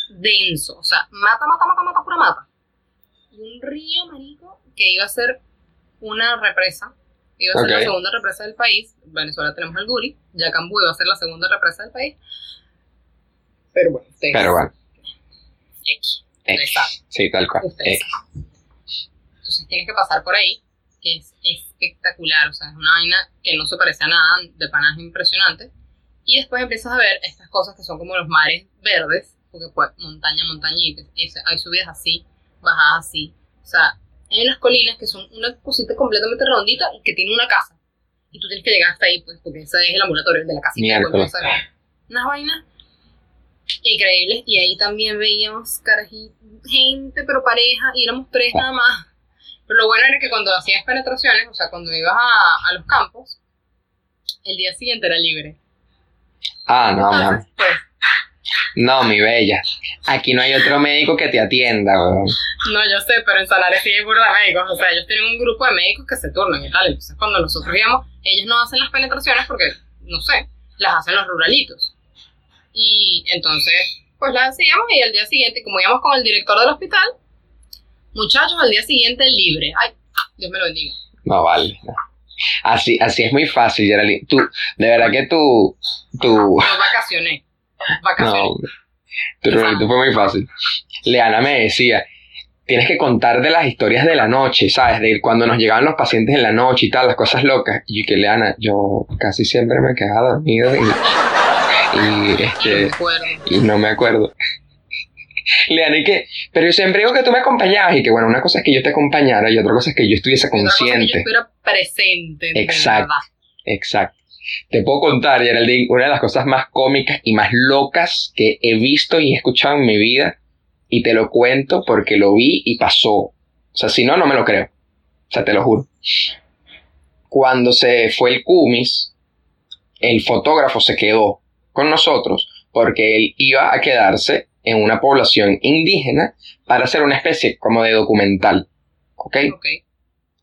denso. O sea, mata, mata, mata, mata, pura mata. Y un río, marico, que iba a ser una represa. Iba a ser Ok. la segunda represa del país. Venezuela tenemos el Guri. Yacambú iba a ser la segunda represa del país. Pero bueno, ustedes. Pero bueno. X. Sí, tal cual. Ustedes saben. Entonces tienes que pasar por ahí, que es espectacular, o sea, es una vaina que no se parece a nada, de panas impresionante. Y después empiezas a ver estas cosas que son como los mares verdes, porque pues montaña, montañita, y hay subidas así, bajadas así. O sea, hay unas colinas que son una cosita completamente redondita y que tiene una casa. Y tú tienes que llegar hasta ahí, pues, porque ese es el ambulatorio de la casita. pues, unas vainas increíbles. Y ahí también veíamos gente, pero pareja, y éramos tres nada más. Pero lo bueno era que cuando hacías penetraciones, o sea, cuando ibas a, a los campos, el día siguiente era libre. Ah, no. Entonces, pues, No, mi bella. Aquí no hay otro médico que te atienda, weón. no, yo sé, pero en Sanare sí hay burda de médicos. O sea, ellos tienen un grupo de médicos que se turnan y tal. Entonces, cuando nosotros íbamos, ellos no hacen las penetraciones porque, no sé, las hacen los ruralitos. Y entonces, pues las hacíamos y al día siguiente, como íbamos con el director del hospital, muchachos, al día siguiente libre. Ay, Dios me lo bendiga. No vale. no. Así, así es muy fácil, Geraldine. Tú, de verdad que tú, tú, Yo vacacioné. Vacacioné. no, tu rulito fue muy fácil. Leana me decía, tienes que contar de las historias de la noche, ¿sabes? De cuando nos llegaban los pacientes en la noche y tal, las cosas locas. Y que Leana, yo casi siempre me quedaba dormido y, y, este, (laughs) y no me acuerdo. Leana, y que, pero yo siempre digo que tú me acompañabas y que bueno, una cosa es que yo te acompañara y otra cosa es que yo estuviese Otra cosa que yo consciente. estuviera presente. Exacto. Exacto. Te puedo contar, Geraldine, una de las cosas más cómicas y más locas que he visto y he escuchado en mi vida. Y te lo cuento porque lo vi y pasó. O sea, si no, no me lo creo. O sea, te lo juro. Cuando se fue el Cumis, el fotógrafo se quedó con nosotros porque él iba a quedarse en una población indígena para hacer una especie como de documental. ¿Ok?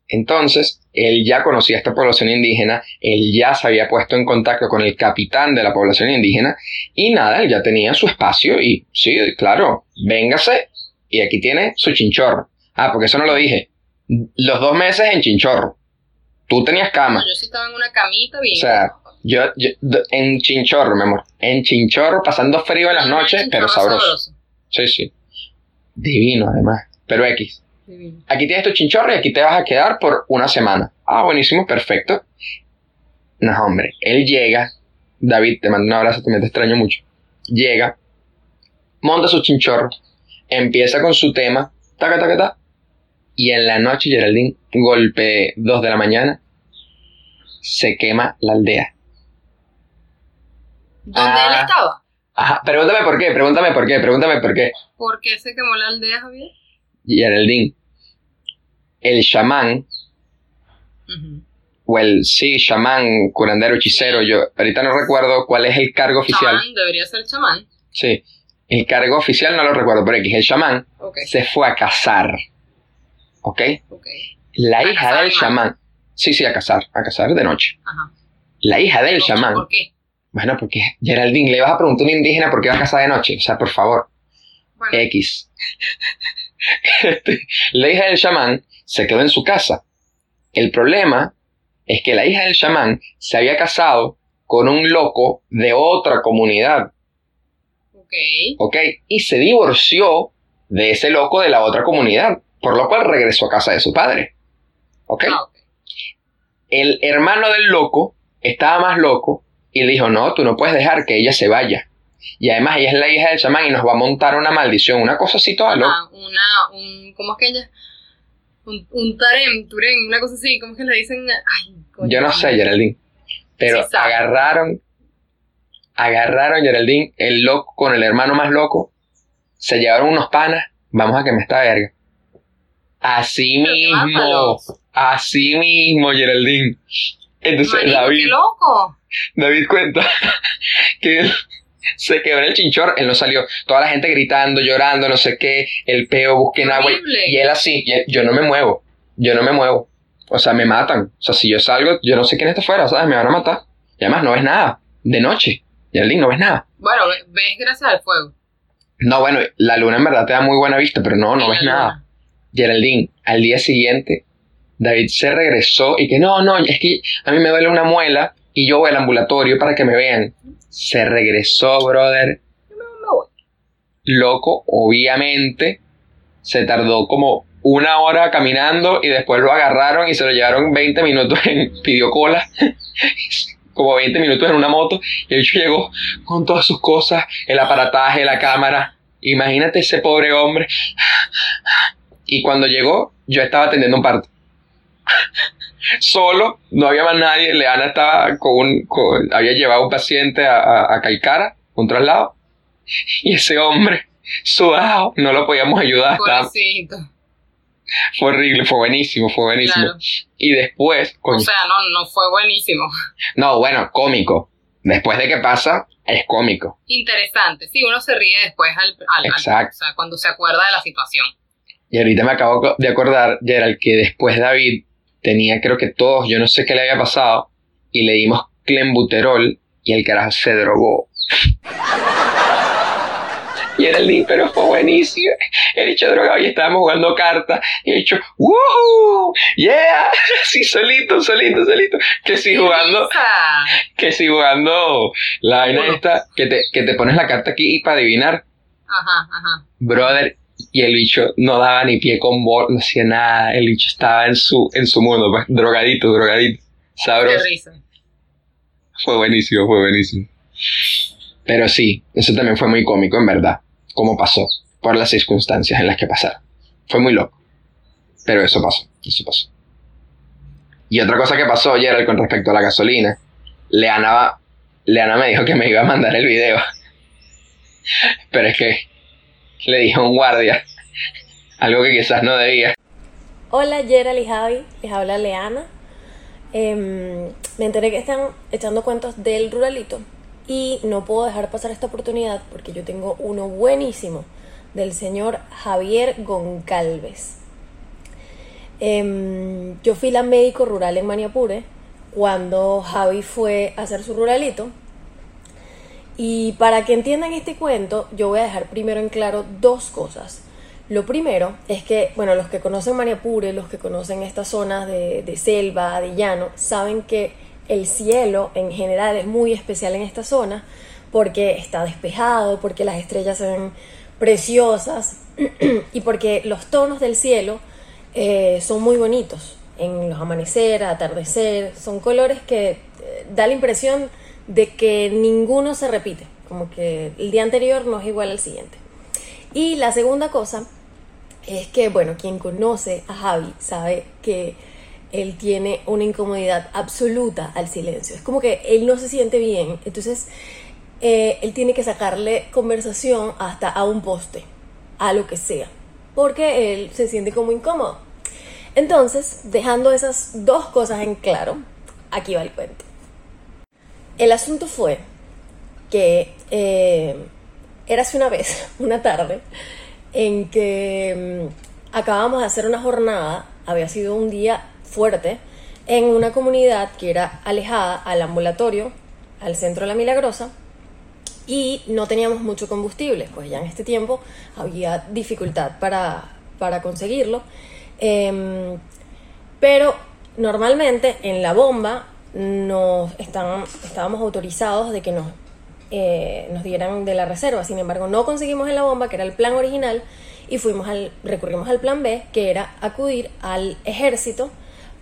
Entonces, él ya conocía esta población indígena, él ya se había puesto en contacto con el capitán de la población indígena y nada, él ya tenía su espacio y sí, claro, véngase y aquí tiene su chinchorro. Ah, porque eso no lo dije. Los dos meses en chinchorro. Tú tenías cama. Yo sí estaba en una camita bien. O sea, yo, yo- en chinchorro, mi amor. En chinchorro, pasando frío en las No, no, noches, pero sabroso. Sí, sí. Divino, además. Pero X. Divino. Aquí tienes tu chinchorro y aquí te vas a quedar por una semana. Ah, buenísimo, perfecto. No, hombre, él llega. David, te mando un abrazo, también te extraño mucho. Llega, monta su chinchorro, empieza con su tema, taca, taca, taca. Y en la noche, Geraldine, golpe 2 de la mañana, se quema la aldea. ¿Dónde Ah. él estaba? Ajá, pregúntame por qué, pregúntame por qué, pregúntame por qué. ¿Por qué se quemó la aldea, Javier? Geraldine, el chamán Ujú. o el sí, chamán, curandero, hechicero, yo ahorita no recuerdo cuál es el cargo oficial. Chamán, debería ser chamán. Sí, el cargo oficial no lo recuerdo, pero X, el chamán Ok, se fue a casar. ¿Ok? ok. La A hija del chamán. Sí, sí, a casar, a casar de noche. Ajá. La hija del chamán. ¿Por qué? Bueno, porque Geraldine, le vas a preguntar a un indígena por qué va a casar de noche. O sea, por favor. Bueno, X. Este, la hija del chamán se quedó en su casa. El problema es que la hija del chamán se había casado con un loco de otra comunidad, ok. ¿ok? Y se divorció de ese loco de la otra comunidad, por lo cual regresó a casa de su padre, ¿ok? Ah, ok. El hermano del loco estaba más loco y le dijo, no, tú no puedes dejar que ella se vaya. Y además ella es la hija del chamán y nos va a montar una maldición, una cosa así toda loca. Ah, una, un, ¿cómo es que ella? Un, un tarem, turén, una cosa así, ¿cómo es que le dicen? Ay, coño. Yo no sé, Geraldine. Pero Sí agarraron, agarraron Geraldine, el loco con el hermano más loco, se llevaron unos panas, vamos a quemar esta verga. Así mismo, así mismo, Geraldine. Entonces Marico, David, qué loco. David cuenta (laughs) que él se quedó en el chinchor, él no salió, toda la gente gritando, llorando, no sé qué, el peo, busquen agua, y él así, y él- yo no me muevo, yo no me muevo, o sea, me matan, o sea, si yo salgo, yo no sé quién está afuera, ¿sabes? Me van a matar, y además no ves nada, de noche, Geraldine, no ves nada. Bueno, ve- ves gracias al fuego. No, bueno, la luna en verdad te da muy buena vista, pero no, no ves nada. Geraldine, al día siguiente, David se regresó y que no, no, es que a mí me duele una muela y yo voy al ambulatorio para que me vean. Se regresó, brother. Loco, obviamente, se tardó como una hora caminando y después lo agarraron y se lo llevaron 20 minutos en (laughs) pidió cola. (laughs) como 20 minutos en una moto y el bicho llegó con todas sus cosas, el aparataje, la cámara. Imagínate ese pobre hombre. Y cuando llegó, yo estaba atendiendo un parto. Solo, no había más nadie. Leana estaba con un. con- había llevado un paciente a, a, a Caicara, un traslado. Y ese hombre, sudado, no lo podíamos ayudar. Fue horrible, fue buenísimo, fue buenísimo. Claro. Y después, O sea, no, no fue buenísimo. no, bueno, cómico. Después de que pasa, es cómico. Interesante. Sí, uno se ríe después al, al- al- Exacto. o sea, cuando se acuerda de la situación. Y ahorita me acabo de acordar, Gerald, que después David tenía, creo que todos, yo no sé qué le había pasado, y le dimos clenbuterol y el carajo se drogó. Y era el pero fue buenísimo. El hecho drogado y estábamos jugando cartas. Y el hecho, ¡Woohoo! ¡Yeah! (laughs) Sí, solito, solito, solito. Que sí jugando, que sí jugando la vaina esta, que te, que te pones la carta aquí para adivinar. Ajá, ajá. Brother, Y el bicho no daba ni pie con bola, no hacía nada. El bicho estaba en su, en su mundo, pues, drogadito, drogadito. Qué Sabroso. risa. Fue buenísimo, fue buenísimo. Pero sí, eso también fue muy cómico, en verdad. Cómo pasó, por las circunstancias en las que pasaron. Fue muy loco. Pero eso pasó, eso pasó. Y otra cosa que pasó ayer con respecto a la gasolina. Leana, Leana me dijo que me iba a mandar el video. (laughs) Pero es que le dije un guardia algo que quizás no debía. Hola Gerald y Javi, les habla Leana. Em, me enteré que están echando cuentos del ruralito y no puedo dejar pasar esta oportunidad porque yo tengo uno buenísimo del señor Javier Goncalves. Em, yo fui la médico rural en Maniapure cuando Javi fue a hacer su ruralito y para que entiendan este cuento, yo voy a dejar primero en claro dos cosas. Lo primero es que, bueno, los que conocen Maniapure, los que conocen estas zonas de, de selva, de llano, saben que el cielo en general es muy especial en esta zona porque está despejado, porque las estrellas se ven preciosas (clears throat) y porque los tonos del cielo eh, son muy bonitos en los amanecer, atardecer, son colores que eh, da la impresión de que ninguno se repite, como que el día anterior no es igual al siguiente. Y la segunda cosa es que, bueno, quien conoce a Javi sabe que él tiene una incomodidad absoluta al silencio. Es como que él no se siente bien, entonces eh, él tiene que sacarle conversación hasta a un poste, a lo que sea, porque él se siente como incómodo. Entonces, dejando esas dos cosas en claro, aquí va el cuento. El asunto fue que eh, érase una vez, (laughs) una tarde, en que mm, acabamos de hacer una jornada, había sido un día fuerte, en una comunidad que era alejada al ambulatorio, al centro de la Milagrosa, y no teníamos mucho combustible, pues ya en este tiempo había dificultad para, para conseguirlo. Em, pero normalmente en la bomba nos están, estábamos autorizados de que nos, eh, nos dieran de la reserva. Sin embargo, no conseguimos en la bomba, que era el plan original, y fuimos al, recurrimos al plan B, que era acudir al ejército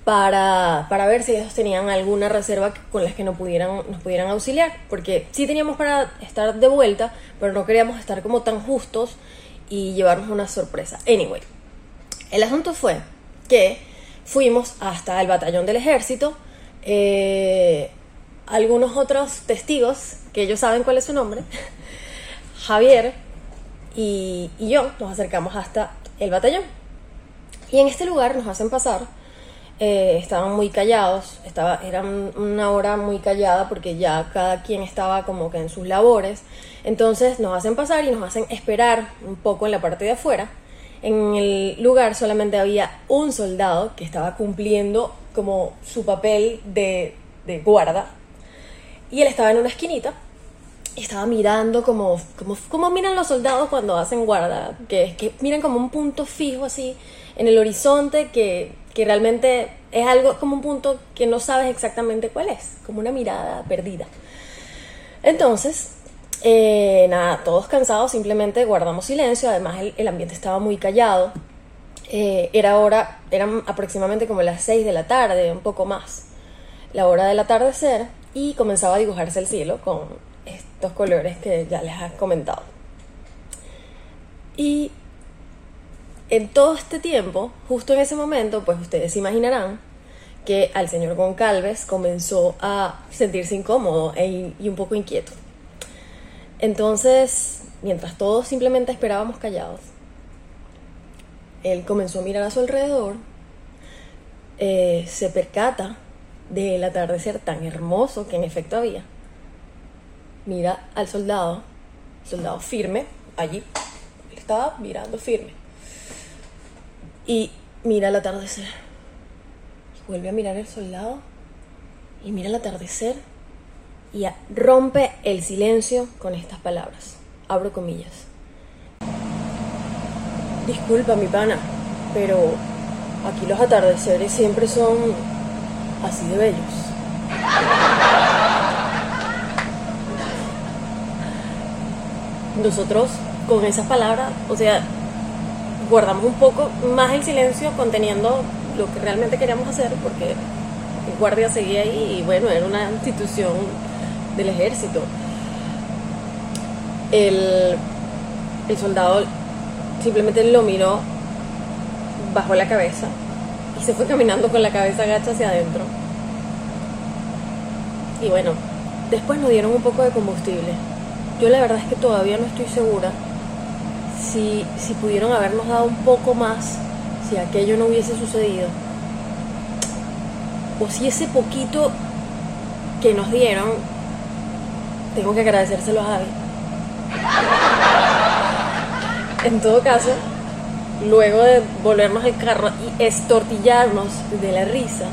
para, para ver si ellos tenían alguna reserva con las que nos pudieran, nos pudieran auxiliar. Porque sí teníamos para estar de vuelta, pero no queríamos estar como tan justos y llevarnos una sorpresa. Anyway, el asunto fue que fuimos hasta el batallón del ejército. Eh, algunos otros testigos, que ellos saben cuál es su nombre, (laughs) Javier y, yo, nos acercamos hasta el batallón. Y en este lugar nos hacen pasar. eh, estaban muy callados, estaba, era un- una hora muy callada porque ya cada quien estaba como que en sus labores. Entonces nos hacen pasar y nos hacen esperar un poco en la parte de afuera. En el lugar solamente había un soldado que estaba cumpliendo como su papel de, de guarda. Y él estaba en una esquinita y estaba mirando como, como, como miran los soldados cuando hacen guarda, que, que miran como un punto fijo así en el horizonte que, que realmente es algo como un punto que no sabes exactamente cuál es, como una mirada perdida. Entonces, eh, nada, todos cansados, simplemente guardamos silencio, además el, el ambiente estaba muy callado. Eh, era hora, eran aproximadamente como las 6 de la tarde, un poco más, la hora del atardecer, y comenzaba a dibujarse el cielo con estos colores que ya les he comentado. Y en todo este tiempo, justo en ese momento, pues ustedes se imaginarán que al señor Goncalves comenzó a sentirse incómodo e- y un poco inquieto. Entonces, mientras todos simplemente esperábamos callados, él comenzó a mirar a su alrededor, eh, se percata del atardecer tan hermoso que en efecto había. Mira al soldado, soldado firme, allí, estaba mirando firme. Y mira el atardecer. Y vuelve a mirar el soldado y mira el atardecer y rompe el silencio con estas palabras. Abro comillas. Disculpa, mi pana, pero aquí los atardeceres siempre son así de bellos. Nosotros, con esas palabras, o sea, guardamos un poco más el silencio conteniendo lo que realmente queríamos hacer porque el guardia seguía ahí y bueno, era una institución del ejército. El, el soldado simplemente lo miró, bajó la cabeza y se fue caminando con la cabeza agacha hacia adentro. Y bueno, después nos dieron un poco de combustible. Yo la verdad es que todavía no estoy segura si, si pudieron habernos dado un poco más, si aquello no hubiese sucedido. O si ese poquito que nos dieron, tengo que agradecérselo a Javi. En todo caso, luego de volvernos al carro y estortillarnos de la risa,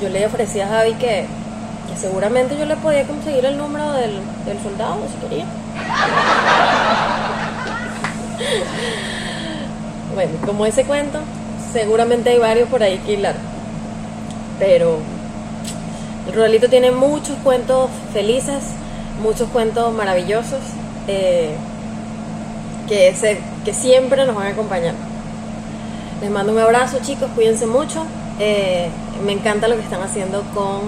yo le ofrecí a Javi que, que seguramente yo le podía conseguir el número del, del soldado, si quería. Bueno, como ese cuento, seguramente hay varios por ahí que hilar. Pero el Ruralito tiene muchos cuentos felices, muchos cuentos maravillosos eh, que, se- que siempre nos van a acompañar. Les mando un abrazo, chicos, cuídense mucho. Eh, me encanta lo que están haciendo con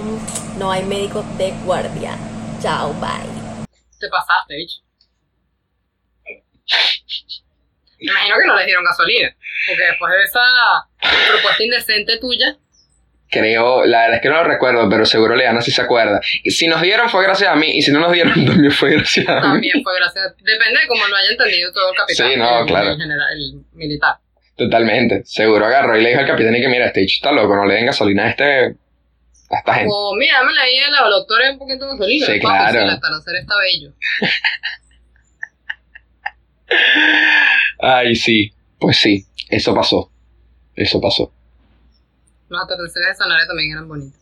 No hay médicos de guardia. Chao, bye. Te pasaste, bicho. Me imagino que no les dieron gasolina. Porque después de esa propuesta indecente tuya, Creo, la verdad es que no lo recuerdo, pero seguro Leana sí se acuerda. Y si nos dieron fue gracias a mí, y si no nos dieron (laughs) también fue gracias a mí. también fue gracias. Depende de cómo lo haya entendido todo el capitán. Sí, no, el- claro. El, general, el militar. Totalmente. Seguro agarró y le dijo al capitán y que mira, este bicho está loco, no le den gasolina a este. a esta gente. O mira, dame la de la doctora un poquito de gasolina. Sí, claro. la Tarazera está bello. (laughs) Ay, sí. Pues sí, eso pasó. Eso pasó. Los atardeceres de Sanare también eran bonitos.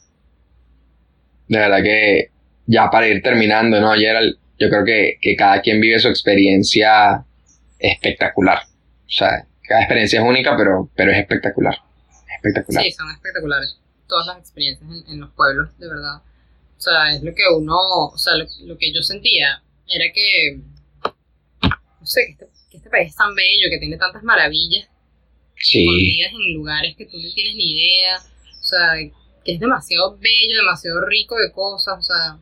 De verdad que ya para ir terminando, ¿no, Gerald? Yo creo que, que cada quien vive su experiencia espectacular. O sea, cada experiencia es única, pero, pero es espectacular. Es espectacular. Sí, son espectaculares. Todas las experiencias en, en los pueblos, de verdad. O sea, es lo que uno, o sea, lo, lo que yo sentía era que, no sé, que este, que este país es tan bello, que tiene tantas maravillas Sí, escondidas en lugares que tú no tienes ni idea. O sea, que es demasiado bello, demasiado rico de cosas. O sea,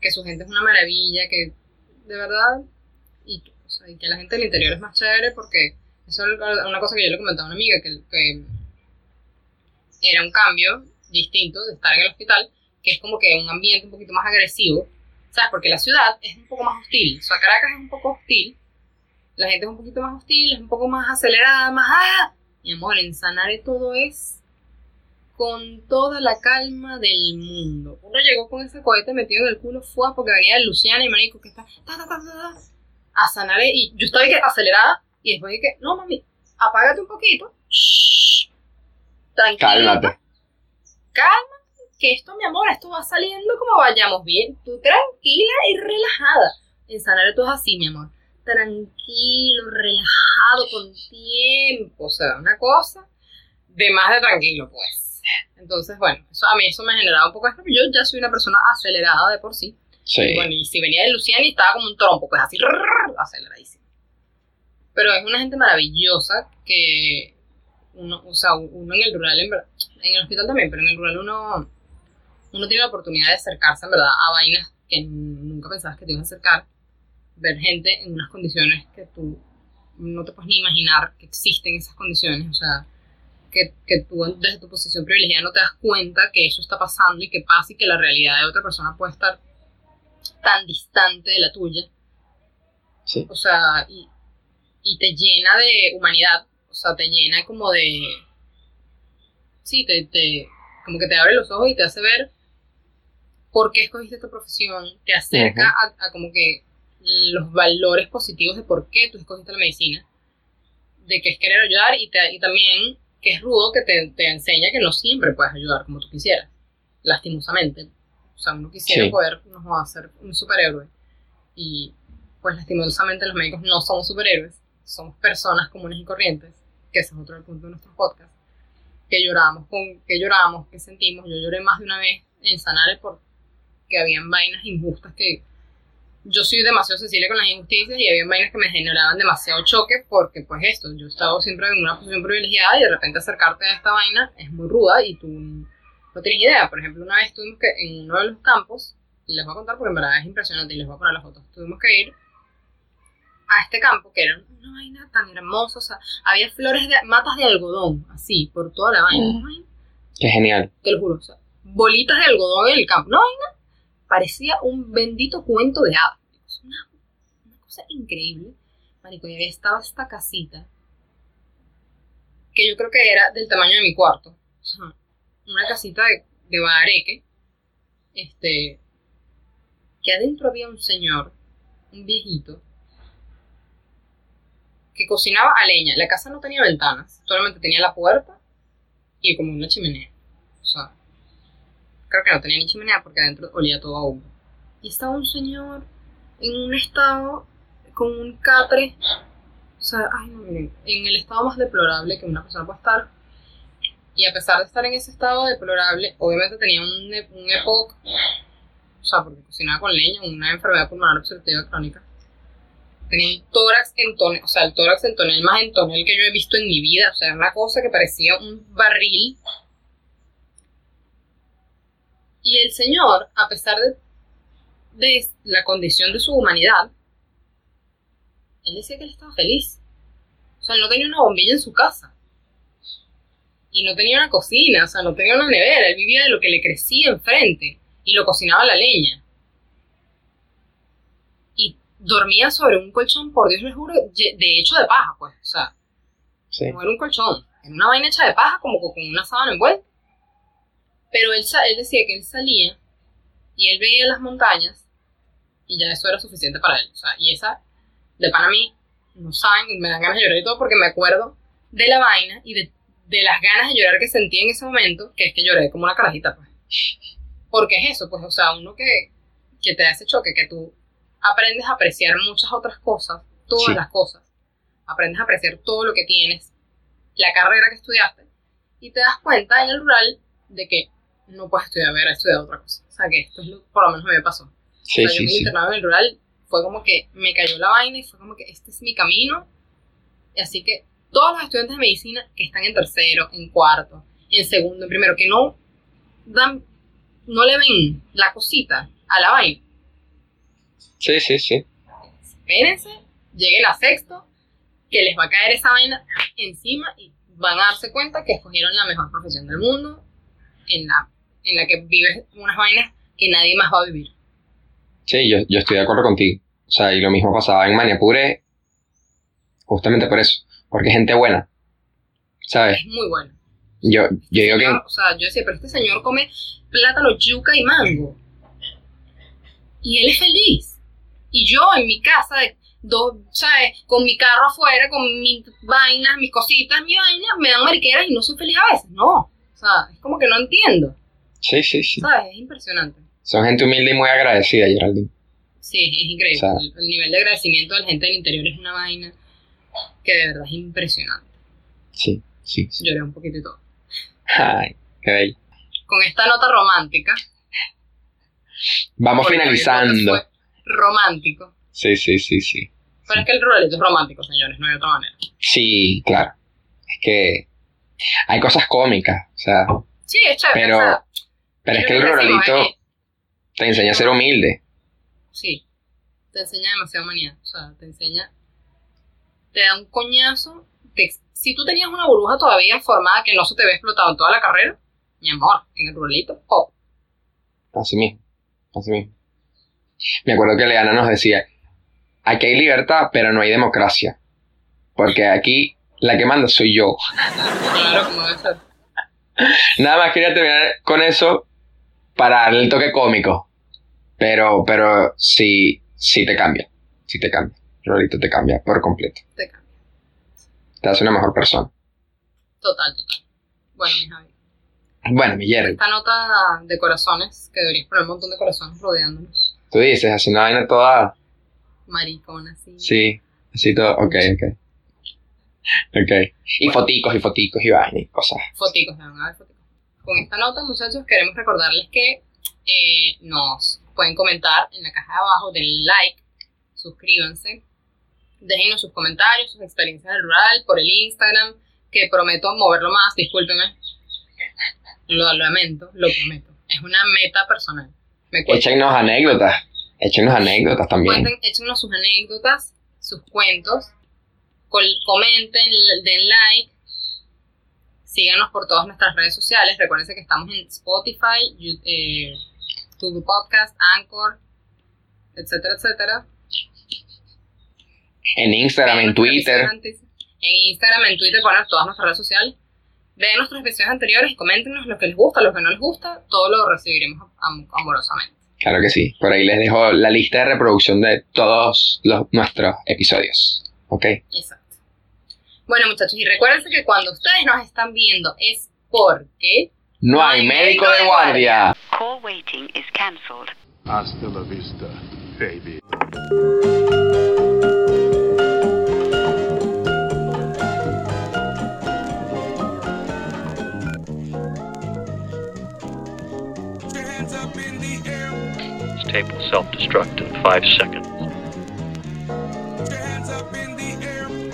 que su gente es una maravilla, que de verdad, y, o sea, y que la gente del interior es más chévere porque eso es una cosa que yo le comentaba a una amiga, que, que era un cambio distinto de estar en el hospital, que es como que un ambiente un poquito más agresivo, ¿sabes? Porque la ciudad es un poco más hostil, o sea, Caracas es un poco hostil, la gente es un poquito más hostil, es un poco más acelerada, más ¡ah! Mi amor, en Sanare todo es con toda la calma del mundo. Uno llegó con ese cohete metido en el culo, fue porque venía de Luciana y marico que está ta, ta, ta, a Sanare y yo estaba que acelerada y después dije, no mami, apágate un poquito, shh, tranquila, cálmate. calma, que esto, mi amor, esto va saliendo como vayamos bien. Tú tranquila y relajada. En Sanare todo es así, mi amor. Tranquilo, relajado, con tiempo. O sea, una cosa de más de tranquilo, pues. Entonces, bueno, eso, a mí eso me generaba un poco esto. Yo ya soy una persona acelerada de por sí. Sí. Y bueno, y si venía de Luciana y estaba como un trompo, pues así, rrrr, aceleradísimo. Pero es una gente maravillosa que uno, o sea, uno en el rural, en, verdad- en el hospital también, pero en el rural uno, uno tiene la oportunidad de acercarse, en verdad, a vainas que nunca pensabas que te ibas a acercar. Ver gente en unas condiciones que tú no te puedes ni imaginar que existen esas condiciones, o sea, que, que tú desde tu posición privilegiada no te das cuenta que eso está pasando y que pasa y que la realidad de otra persona puede estar tan distante de la tuya. Sí. O sea, y, y te llena de humanidad, o sea, te llena como de... Sí, te, te, como que te abre los ojos y te hace ver por qué escogiste esta profesión, te acerca a, a como que los valores positivos de por qué tú escogiste la medicina, de que es querer ayudar y, te- y también que es rudo que te, te enseña que no siempre puedes ayudar como tú quisieras, lastimosamente. O sea, uno quisiera Sí. poder no, hacer un superhéroe y pues lastimosamente los médicos no somos superhéroes, somos personas comunes y corrientes, que ese es otro del punto de nuestro podcast, que lloramos, con, que lloramos, que sentimos. Yo lloré más de una vez en Sanare por que habían vainas injustas que, yo soy demasiado sensible con las injusticias y había vainas que me generaban demasiado choque porque pues esto, yo he estado siempre en una posición privilegiada y de repente acercarte a esta vaina es muy ruda y tú no tienes idea. Por ejemplo, una vez tuvimos que, en uno de los campos, les voy a contar porque en verdad es impresionante y les voy a poner las fotos, tuvimos que ir a este campo que era una vaina tan hermosa, o sea, había flores de, matas de algodón, así, por toda la vaina, vaina Qué genial. te lo juro, o sea, bolitas de algodón en el campo. No, vaina, parecía un bendito cuento de hadas. Una, una cosa increíble. Marico, y ahí estaba esta casita, que yo creo que era del tamaño de mi cuarto. O sea, una casita de, de bareque, este, que adentro había un señor, un viejito, que cocinaba a leña. La casa no tenía ventanas, solamente tenía la puerta y como una chimenea. Creo que no tenía ni chimenea porque adentro olía todo a humo. Y estaba un señor en un estado con un catre. O sea, ay no, miren, en el estado más deplorable que una persona puede estar. Y a pesar de estar en ese estado deplorable, obviamente tenía un, un EPOC, o sea, porque cocinaba con leña, una enfermedad pulmonar obstructiva crónica. Tenía un tórax en tonel, o sea, el tórax en tonel más en tonel que yo he visto en mi vida. O sea, era una cosa que parecía un barril. Y el señor, a pesar de, de la condición de su humanidad, él decía que él estaba feliz. O sea, él no tenía una bombilla en su casa. Y no tenía una cocina, o sea, no tenía una nevera. Él vivía de lo que le crecía enfrente. Y lo cocinaba la leña. Y dormía sobre un colchón, por Dios les juro, de hecho de paja, pues. O sea, Sí. no era un colchón, era una vaina hecha de paja, como con una sábana envuelta. Pero él, él decía que él salía y él veía las montañas y ya eso era suficiente para él. O sea, y esa, de pan a mí, no saben, me dan ganas de llorar y todo porque me acuerdo de la vaina y de, de las ganas de llorar que sentí en ese momento, que es que lloré como una carajita, pues. Porque es eso, pues, o sea, uno que, que te da ese choque, que tú aprendes a apreciar muchas otras cosas, todas Sí. las cosas. Aprendes a apreciar todo lo que tienes, la carrera que estudiaste, y te das cuenta en el rural de que no puedes estudiar, haber estudiado otra cosa. O sea, que esto es lo, por lo menos me pasó. Sí, o sea, yo sí, internado en el rural, fue como que me cayó la vaina y fue como que este es mi camino. Y así que todos los estudiantes de medicina que están en tercero, en cuarto, en segundo, en primero, que no dan, no le ven la cosita a la vaina, Sí, sí, sí. espérense, lleguen a sexto, que les va a caer esa vaina encima y van a darse cuenta que escogieron la mejor profesión del mundo, en la, en la que vives unas vainas que nadie más va a vivir. Sí, yo, yo estoy de acuerdo contigo. O sea, y lo mismo pasaba en Maniapure, justamente por eso, porque es gente buena. ¿Sabes? Es muy bueno. Yo, yo digo que o sea, yo decía, pero este señor come plátano, yuca y mango. Y él es feliz. Y yo en mi casa, de dos, ¿sabes? Con mi carro afuera, con mis vainas, mis cositas, mi vaina, me dan mariqueras y no soy feliz a veces. No. O sea, es como que no entiendo. Sí, sí, sí. ¿Sabes? Es impresionante. Son gente humilde y muy agradecida, Geraldine. Sí, es increíble. O sea- el, el nivel de agradecimiento de la gente del interior es una vaina que de verdad es impresionante. Sí, sí. sí. Lloré un poquito y todo. Ay, qué bello. Con esta nota romántica. Vamos finalizando. Romántico. Sí, sí, sí, sí. Pero es que el ruralito es romántico, señores, no hay otra manera. Sí, claro. Es que hay cosas cómicas, o sea, Sí, es chévere. Pero- o sea, pero es que el ruralito es te enseña a ser humilde. Sí, te enseña demasiado manía. O sea, te enseña. Te da un coñazo. te- si tú tenías una burbuja todavía formada que no se te había explotado en toda la carrera, mi amor, en el ruralito, pop. Así mismo, así mismo. Me acuerdo que Leana nos decía, aquí hay libertad, pero no hay democracia. Porque aquí la que manda soy yo. (laughs) Claro, como debe ser. Nada más quería terminar con eso para darle el toque cómico. Pero, pero sí, sí te cambia. Sí te cambia. Rolito te cambia por completo. Te cambia. Te hace una mejor persona. Total, total. Bueno, mi Javi. Bueno, mi Jerry, Esta nota de corazones, que deberías poner un montón de corazones rodeándonos. tú dices, así una vaina toda. Maricona, así. Sí, así todo. Ok, ok. Ok. Y foticos, y foticos, y vaina, y cosas. Foticos, me van a ver foticos. Con esta nota, muchachos, queremos recordarles que eh, nos pueden comentar en la caja de abajo, den like, suscríbanse, déjenos sus comentarios, sus experiencias del rural por el Instagram, que prometo moverlo más, discúlpenme. Lo lamento, lo prometo. Es una meta personal. Me. Échenos anécdotas. Échenos anécdotas también. Cuenten, échenos sus anécdotas, sus cuentos, comenten, den like, síganos por todas nuestras redes sociales. Recuerden que estamos en Spotify, Yu- eh, Google Podcast, Anchor, etcétera, etcétera. En Instagram, en Twitter. En Instagram, en Twitter, bueno, todas nuestras redes sociales. Vean nuestros episodios anteriores y coméntenos lo que les gusta, lo que no les gusta. Todo lo recibiremos am- amorosamente. Claro que sí. Por ahí les dejo la lista de reproducción de todos los, nuestros episodios. ¿Ok? Exacto. Bueno, muchachos, y recuérdense que cuando ustedes nos están viendo es porque No hay médico de guardia. Call waiting is cancelled. Hasta la vista, baby. Will self-destruct in five seconds.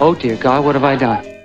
Oh dear God, what have I done?